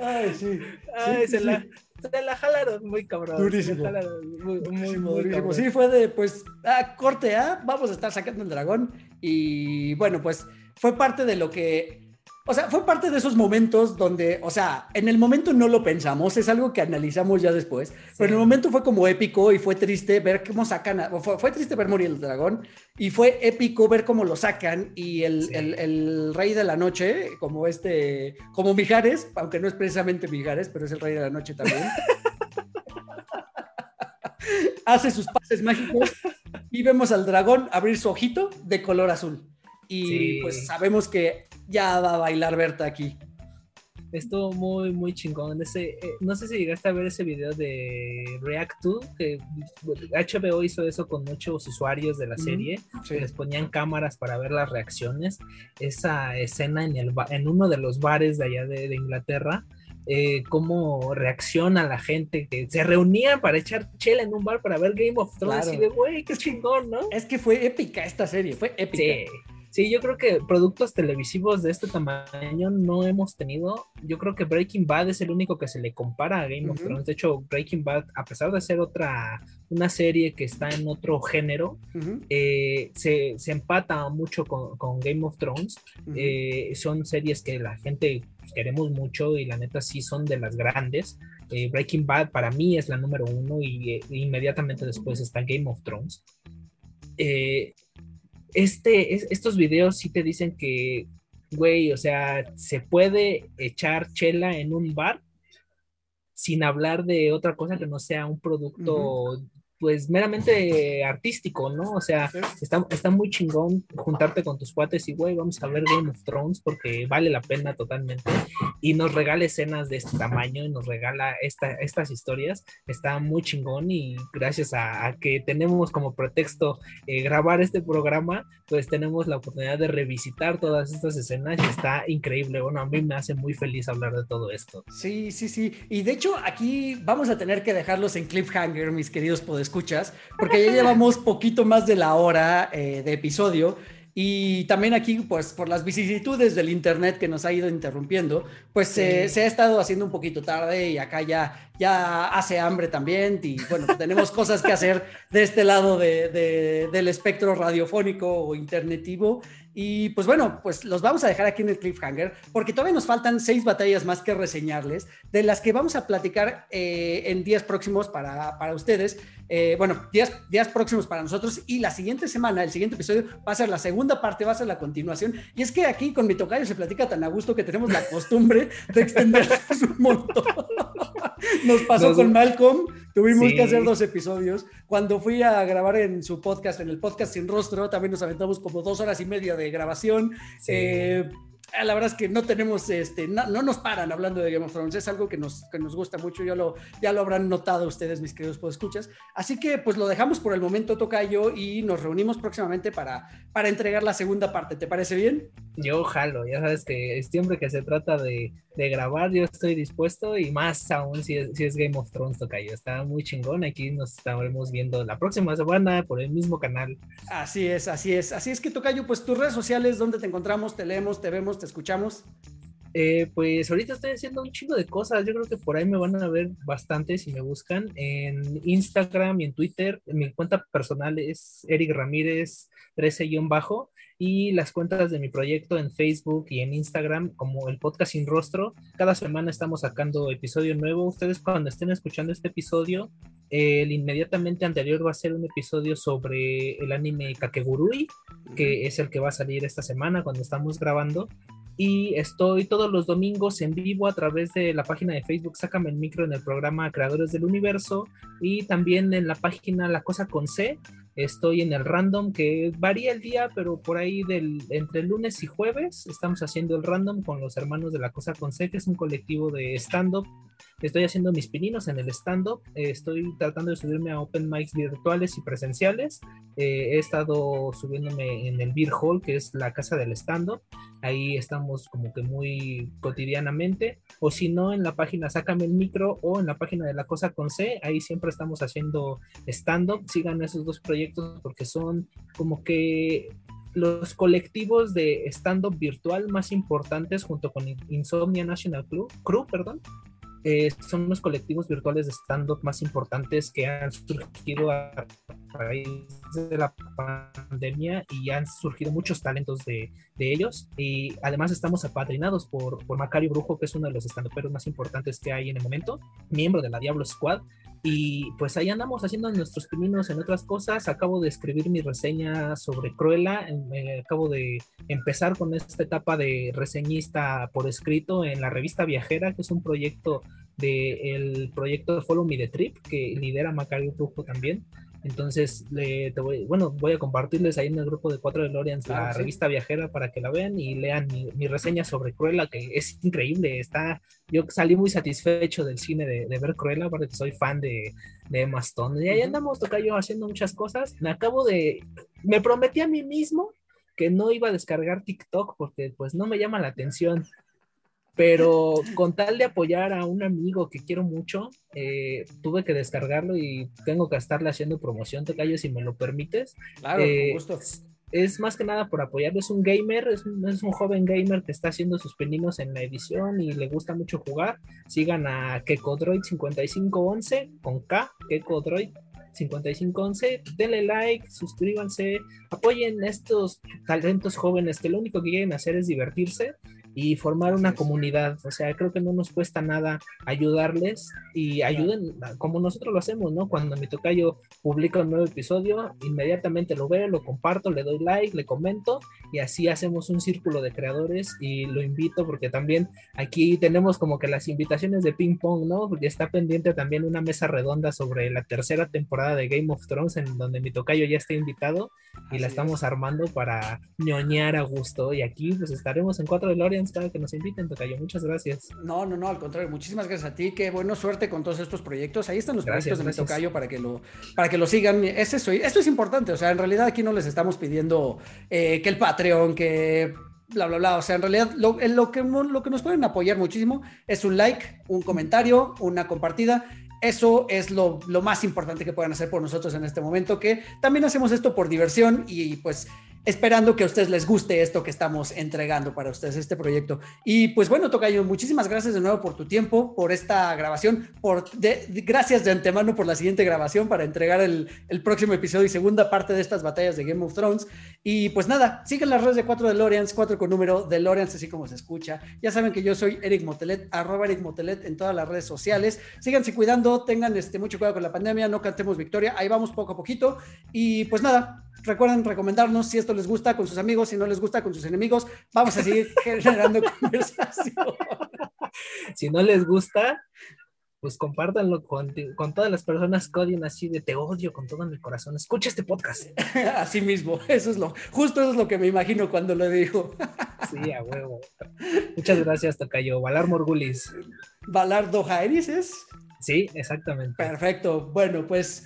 A: Ay, sí.
B: Ay, se, La, se, La, jalaron muy cabrón.
A: Durísimo. muy, muy, muy, Sí, fue de, pues, ah, corte, ¿ah? Vamos a estar sacando el dragón. Y bueno, pues fue parte de lo que o sea, fue parte de esos momentos donde, o sea, en el momento no lo pensamos, es algo que analizamos ya después, pero en el momento fue como épico y fue triste ver cómo sacan, fue, triste ver morir el dragón y fue épico ver cómo lo sacan y el, el, rey de la noche, como este, como Mijares, aunque no es precisamente Mijares, pero es el rey de la noche también. hace sus pases mágicos y vemos al dragón abrir su ojito de color azul. Y pues sabemos que ya va a bailar Berta aquí.
B: Estuvo muy, muy chingón. Ese, eh, no sé si llegaste a ver ese video de React 2, que HBO hizo eso con muchos usuarios de la serie, que les ponían cámaras para ver las reacciones. Esa escena en, el, en uno de los bares de allá de, Inglaterra, eh, cómo reacciona la gente que se reunía para echar chela en un bar para ver Game of Thrones y de güey, qué chingón, ¿no?
A: Es que fue épica esta serie, fue épica.
B: Sí. Sí, yo creo que productos televisivos de este tamaño no hemos tenido. Yo creo que Breaking Bad es el único que se le compara a Game of Thrones. De hecho, Breaking Bad, a pesar de ser otra, una serie que está en otro género, eh, se, empata mucho con, Game of Thrones. Eh, son series que la gente queremos mucho y la neta sí son de las grandes. Eh, Breaking Bad para mí es la número uno y inmediatamente después está Game of Thrones. Eh, este, estos videos sí te dicen que, güey, o sea, se puede echar chela en un bar sin hablar de otra cosa que no sea un producto pues meramente artístico, ¿no? O sea, está, está, muy chingón juntarte con tus cuates y, güey, vamos a ver Game of Thrones porque vale la pena totalmente. Y nos regala escenas de este tamaño y nos regala esta, estas historias. Está muy chingón y gracias a, que tenemos como pretexto eh, grabar este programa, pues tenemos la oportunidad de revisitar todas estas escenas y está increíble. Bueno, a mí me hace muy feliz hablar de todo esto.
A: Sí, sí, sí. Y de hecho, aquí vamos a tener que dejarlos en cliffhanger, mis queridos podescuchas escuchas, porque ya llevamos poquito más de la hora eh, de episodio. Y también aquí, pues por las vicisitudes del Internet que nos ha ido interrumpiendo, pues se ha estado haciendo un poquito tarde y acá ya, ya hace hambre también. Y bueno, tenemos cosas que hacer de este lado de, del espectro radiofónico o internetivo. Y pues bueno, pues los vamos a dejar aquí en el cliffhanger porque todavía nos faltan seis batallas más que reseñarles, de las que vamos a platicar eh, en días próximos para, para ustedes. Eh, bueno, días, días próximos para nosotros y la siguiente semana, el siguiente episodio va a ser la segunda parte, va a ser la continuación. Y es que aquí con mi tocayo se platica tan a gusto que tenemos la costumbre de extendernos un montón. Nos pasó con Malcolm, Tuvimos que hacer dos episodios. Cuando fui a grabar en su podcast, en el podcast Sin Rostro, también nos aventamos como dos horas y media de grabación. Eh, Ah, la verdad es que no tenemos, este, no, nos paran hablando de Game of Thrones, es algo que nos, que nos gusta mucho, ya lo, ya lo habrán notado ustedes, mis queridos escuchas Así que pues lo dejamos por el momento, Tocayo, y nos reunimos próximamente para, para entregar la segunda parte, ¿te parece bien?
B: Yo jalo, ya sabes que siempre que se trata de, de grabar, yo estoy dispuesto y más aún si es, si es Game of Thrones, Tocayo, está muy chingón, aquí nos estaremos viendo la próxima semana por el mismo canal.
A: Así es, así es, así es que Tocayo, pues tus redes sociales, ¿dónde te encontramos? Te leemos, te vemos, te escuchamos?
B: Eh, pues ahorita estoy haciendo un chingo de cosas. Yo creo que por ahí me van a ver bastante si me buscan en Instagram y en Twitter. Mi cuenta personal es Eric Ramírez 13-bajo y las cuentas de mi proyecto en Facebook y en Instagram como el podcast sin rostro. Cada semana estamos sacando episodio nuevo. Ustedes cuando estén escuchando este episodio, el inmediatamente anterior va a ser un episodio sobre el anime Kakegurui, que es el que va a salir esta semana cuando estamos grabando y estoy todos los domingos en vivo a través de la página de Facebook Sácame el Micro en el programa Creadores del Universo y también en la página La Cosa con C. Estoy en el random que varía el día, pero por ahí del, entre lunes y jueves estamos haciendo el random con los hermanos de La Cosa con C, que es un colectivo de stand-up Estoy haciendo mis pininos en el stand-up. Eh, estoy tratando de subirme a open mics virtuales y presenciales. Eh, he estado subiéndome en el Beer Hall, que es la casa del stand-up. Ahí estamos como que muy cotidianamente. O si no, en la página Sácame el Micro o en la página de La Cosa con C. Ahí siempre estamos haciendo stand-up. Sigan esos dos proyectos porque son como que los colectivos de stand-up virtual más importantes junto con Insomnia National Club, Crew, perdón, eh, son los colectivos virtuales de stand-up más importantes que han surgido a raíz de la pandemia y han surgido muchos talentos de, de ellos. Y además estamos apadrinados por, por Macario Brujo, que es uno de los stand-uperos más importantes que hay en el momento, miembro de la Diablo Squad. Y pues ahí andamos haciendo nuestros pininos en otras cosas. Acabo de escribir mi reseña sobre Cruella. Eh, acabo de empezar con esta etapa de reseñista por escrito en la revista Viajera, que es un proyecto del proyecto Follow Me the Trip, que lidera Macario Brujo también. Entonces, le, te voy, bueno, voy a compartirles ahí en el grupo de cuatro de Lorians la revista viajera para que la vean y lean mi, reseña sobre Cruella, que es increíble. Está, yo salí muy satisfecho del cine de, ver Cruella, porque soy fan de, de Emma Stone. Y ahí andamos, yo haciendo muchas cosas. Me acabo de, me prometí a mí mismo que no iba a descargar TikTok porque pues no me llama la atención pero con tal de apoyar a un amigo que quiero mucho, eh, tuve que descargarlo y tengo que estarle haciendo promoción, te callo si me lo permites.
A: Claro, eh, gusto.
B: Es más que nada por apoyarlo, es un gamer, es un, es un, joven gamer que está haciendo sus peninos en la edición y le gusta mucho jugar. Sigan a KekoDroid5511 con K, KekoDroid 5511, denle like, suscríbanse, apoyen a estos talentos jóvenes que lo único que quieren hacer es divertirse y formar una comunidad. O sea, creo que no nos cuesta nada ayudarles y ayuden como nosotros lo hacemos, ¿no? Cuando mi tocayo publica un nuevo episodio, inmediatamente lo veo, lo comparto, le doy like, le comento y así hacemos un círculo de creadores y lo invito porque también aquí tenemos como que las invitaciones de ping pong, ¿no? Porque está pendiente también una mesa redonda sobre la tercera temporada de Game of Thrones en donde mi tocayo ya está invitado y la estamos armando para ñoñar a gusto y aquí pues estaremos en cuatro de Cada que nos inviten, Tocayo. Muchas gracias.
A: No, no, no, al contrario, muchísimas gracias a ti. Qué buena suerte con todos estos proyectos. Ahí están los proyectos de mi Tocayo para que lo, para que lo sigan. Es eso, esto es importante. O sea, en realidad aquí no les estamos pidiendo eh, que el Patreon, que bla, bla, bla. O sea, en realidad lo, lo, que, lo que nos pueden apoyar muchísimo es un like, un comentario, una compartida eso es lo, lo, más importante que puedan hacer por nosotros en este momento, que también hacemos esto por diversión y pues esperando que a ustedes les guste esto que estamos entregando para ustedes, este proyecto. Y pues bueno, Tocayo, muchísimas gracias de nuevo por tu tiempo, por esta grabación, por gracias de antemano por la siguiente grabación para entregar el, el, próximo episodio y segunda parte de estas batallas de Game of Thrones. Y pues nada, sigan las redes de 4 de Lorians, 4 con número de Lorians, así como se escucha. Ya saben que yo soy Eric Motelet, arroba Eric Motelet en todas las redes sociales. Síganse cuidando, tengan este, mucho cuidado con la pandemia, no cantemos victoria, ahí vamos poco a poquito. Y pues nada, recuerden recomendarnos si esto les gusta con sus amigos, si no les gusta con sus enemigos, vamos a seguir generando conversación.
B: Si no les gusta, pues compártanlo con, con, todas las personas que odian así de te odio con todo mi corazón. Escucha este podcast.
A: así mismo, eso es lo, justo eso es lo que me imagino cuando lo dijo.
B: sí, a huevo. Muchas gracias, Tocayo. Valar Morgulis.
A: Valar Dojairis es.
B: Sí, exactamente.
A: Perfecto. Bueno, pues,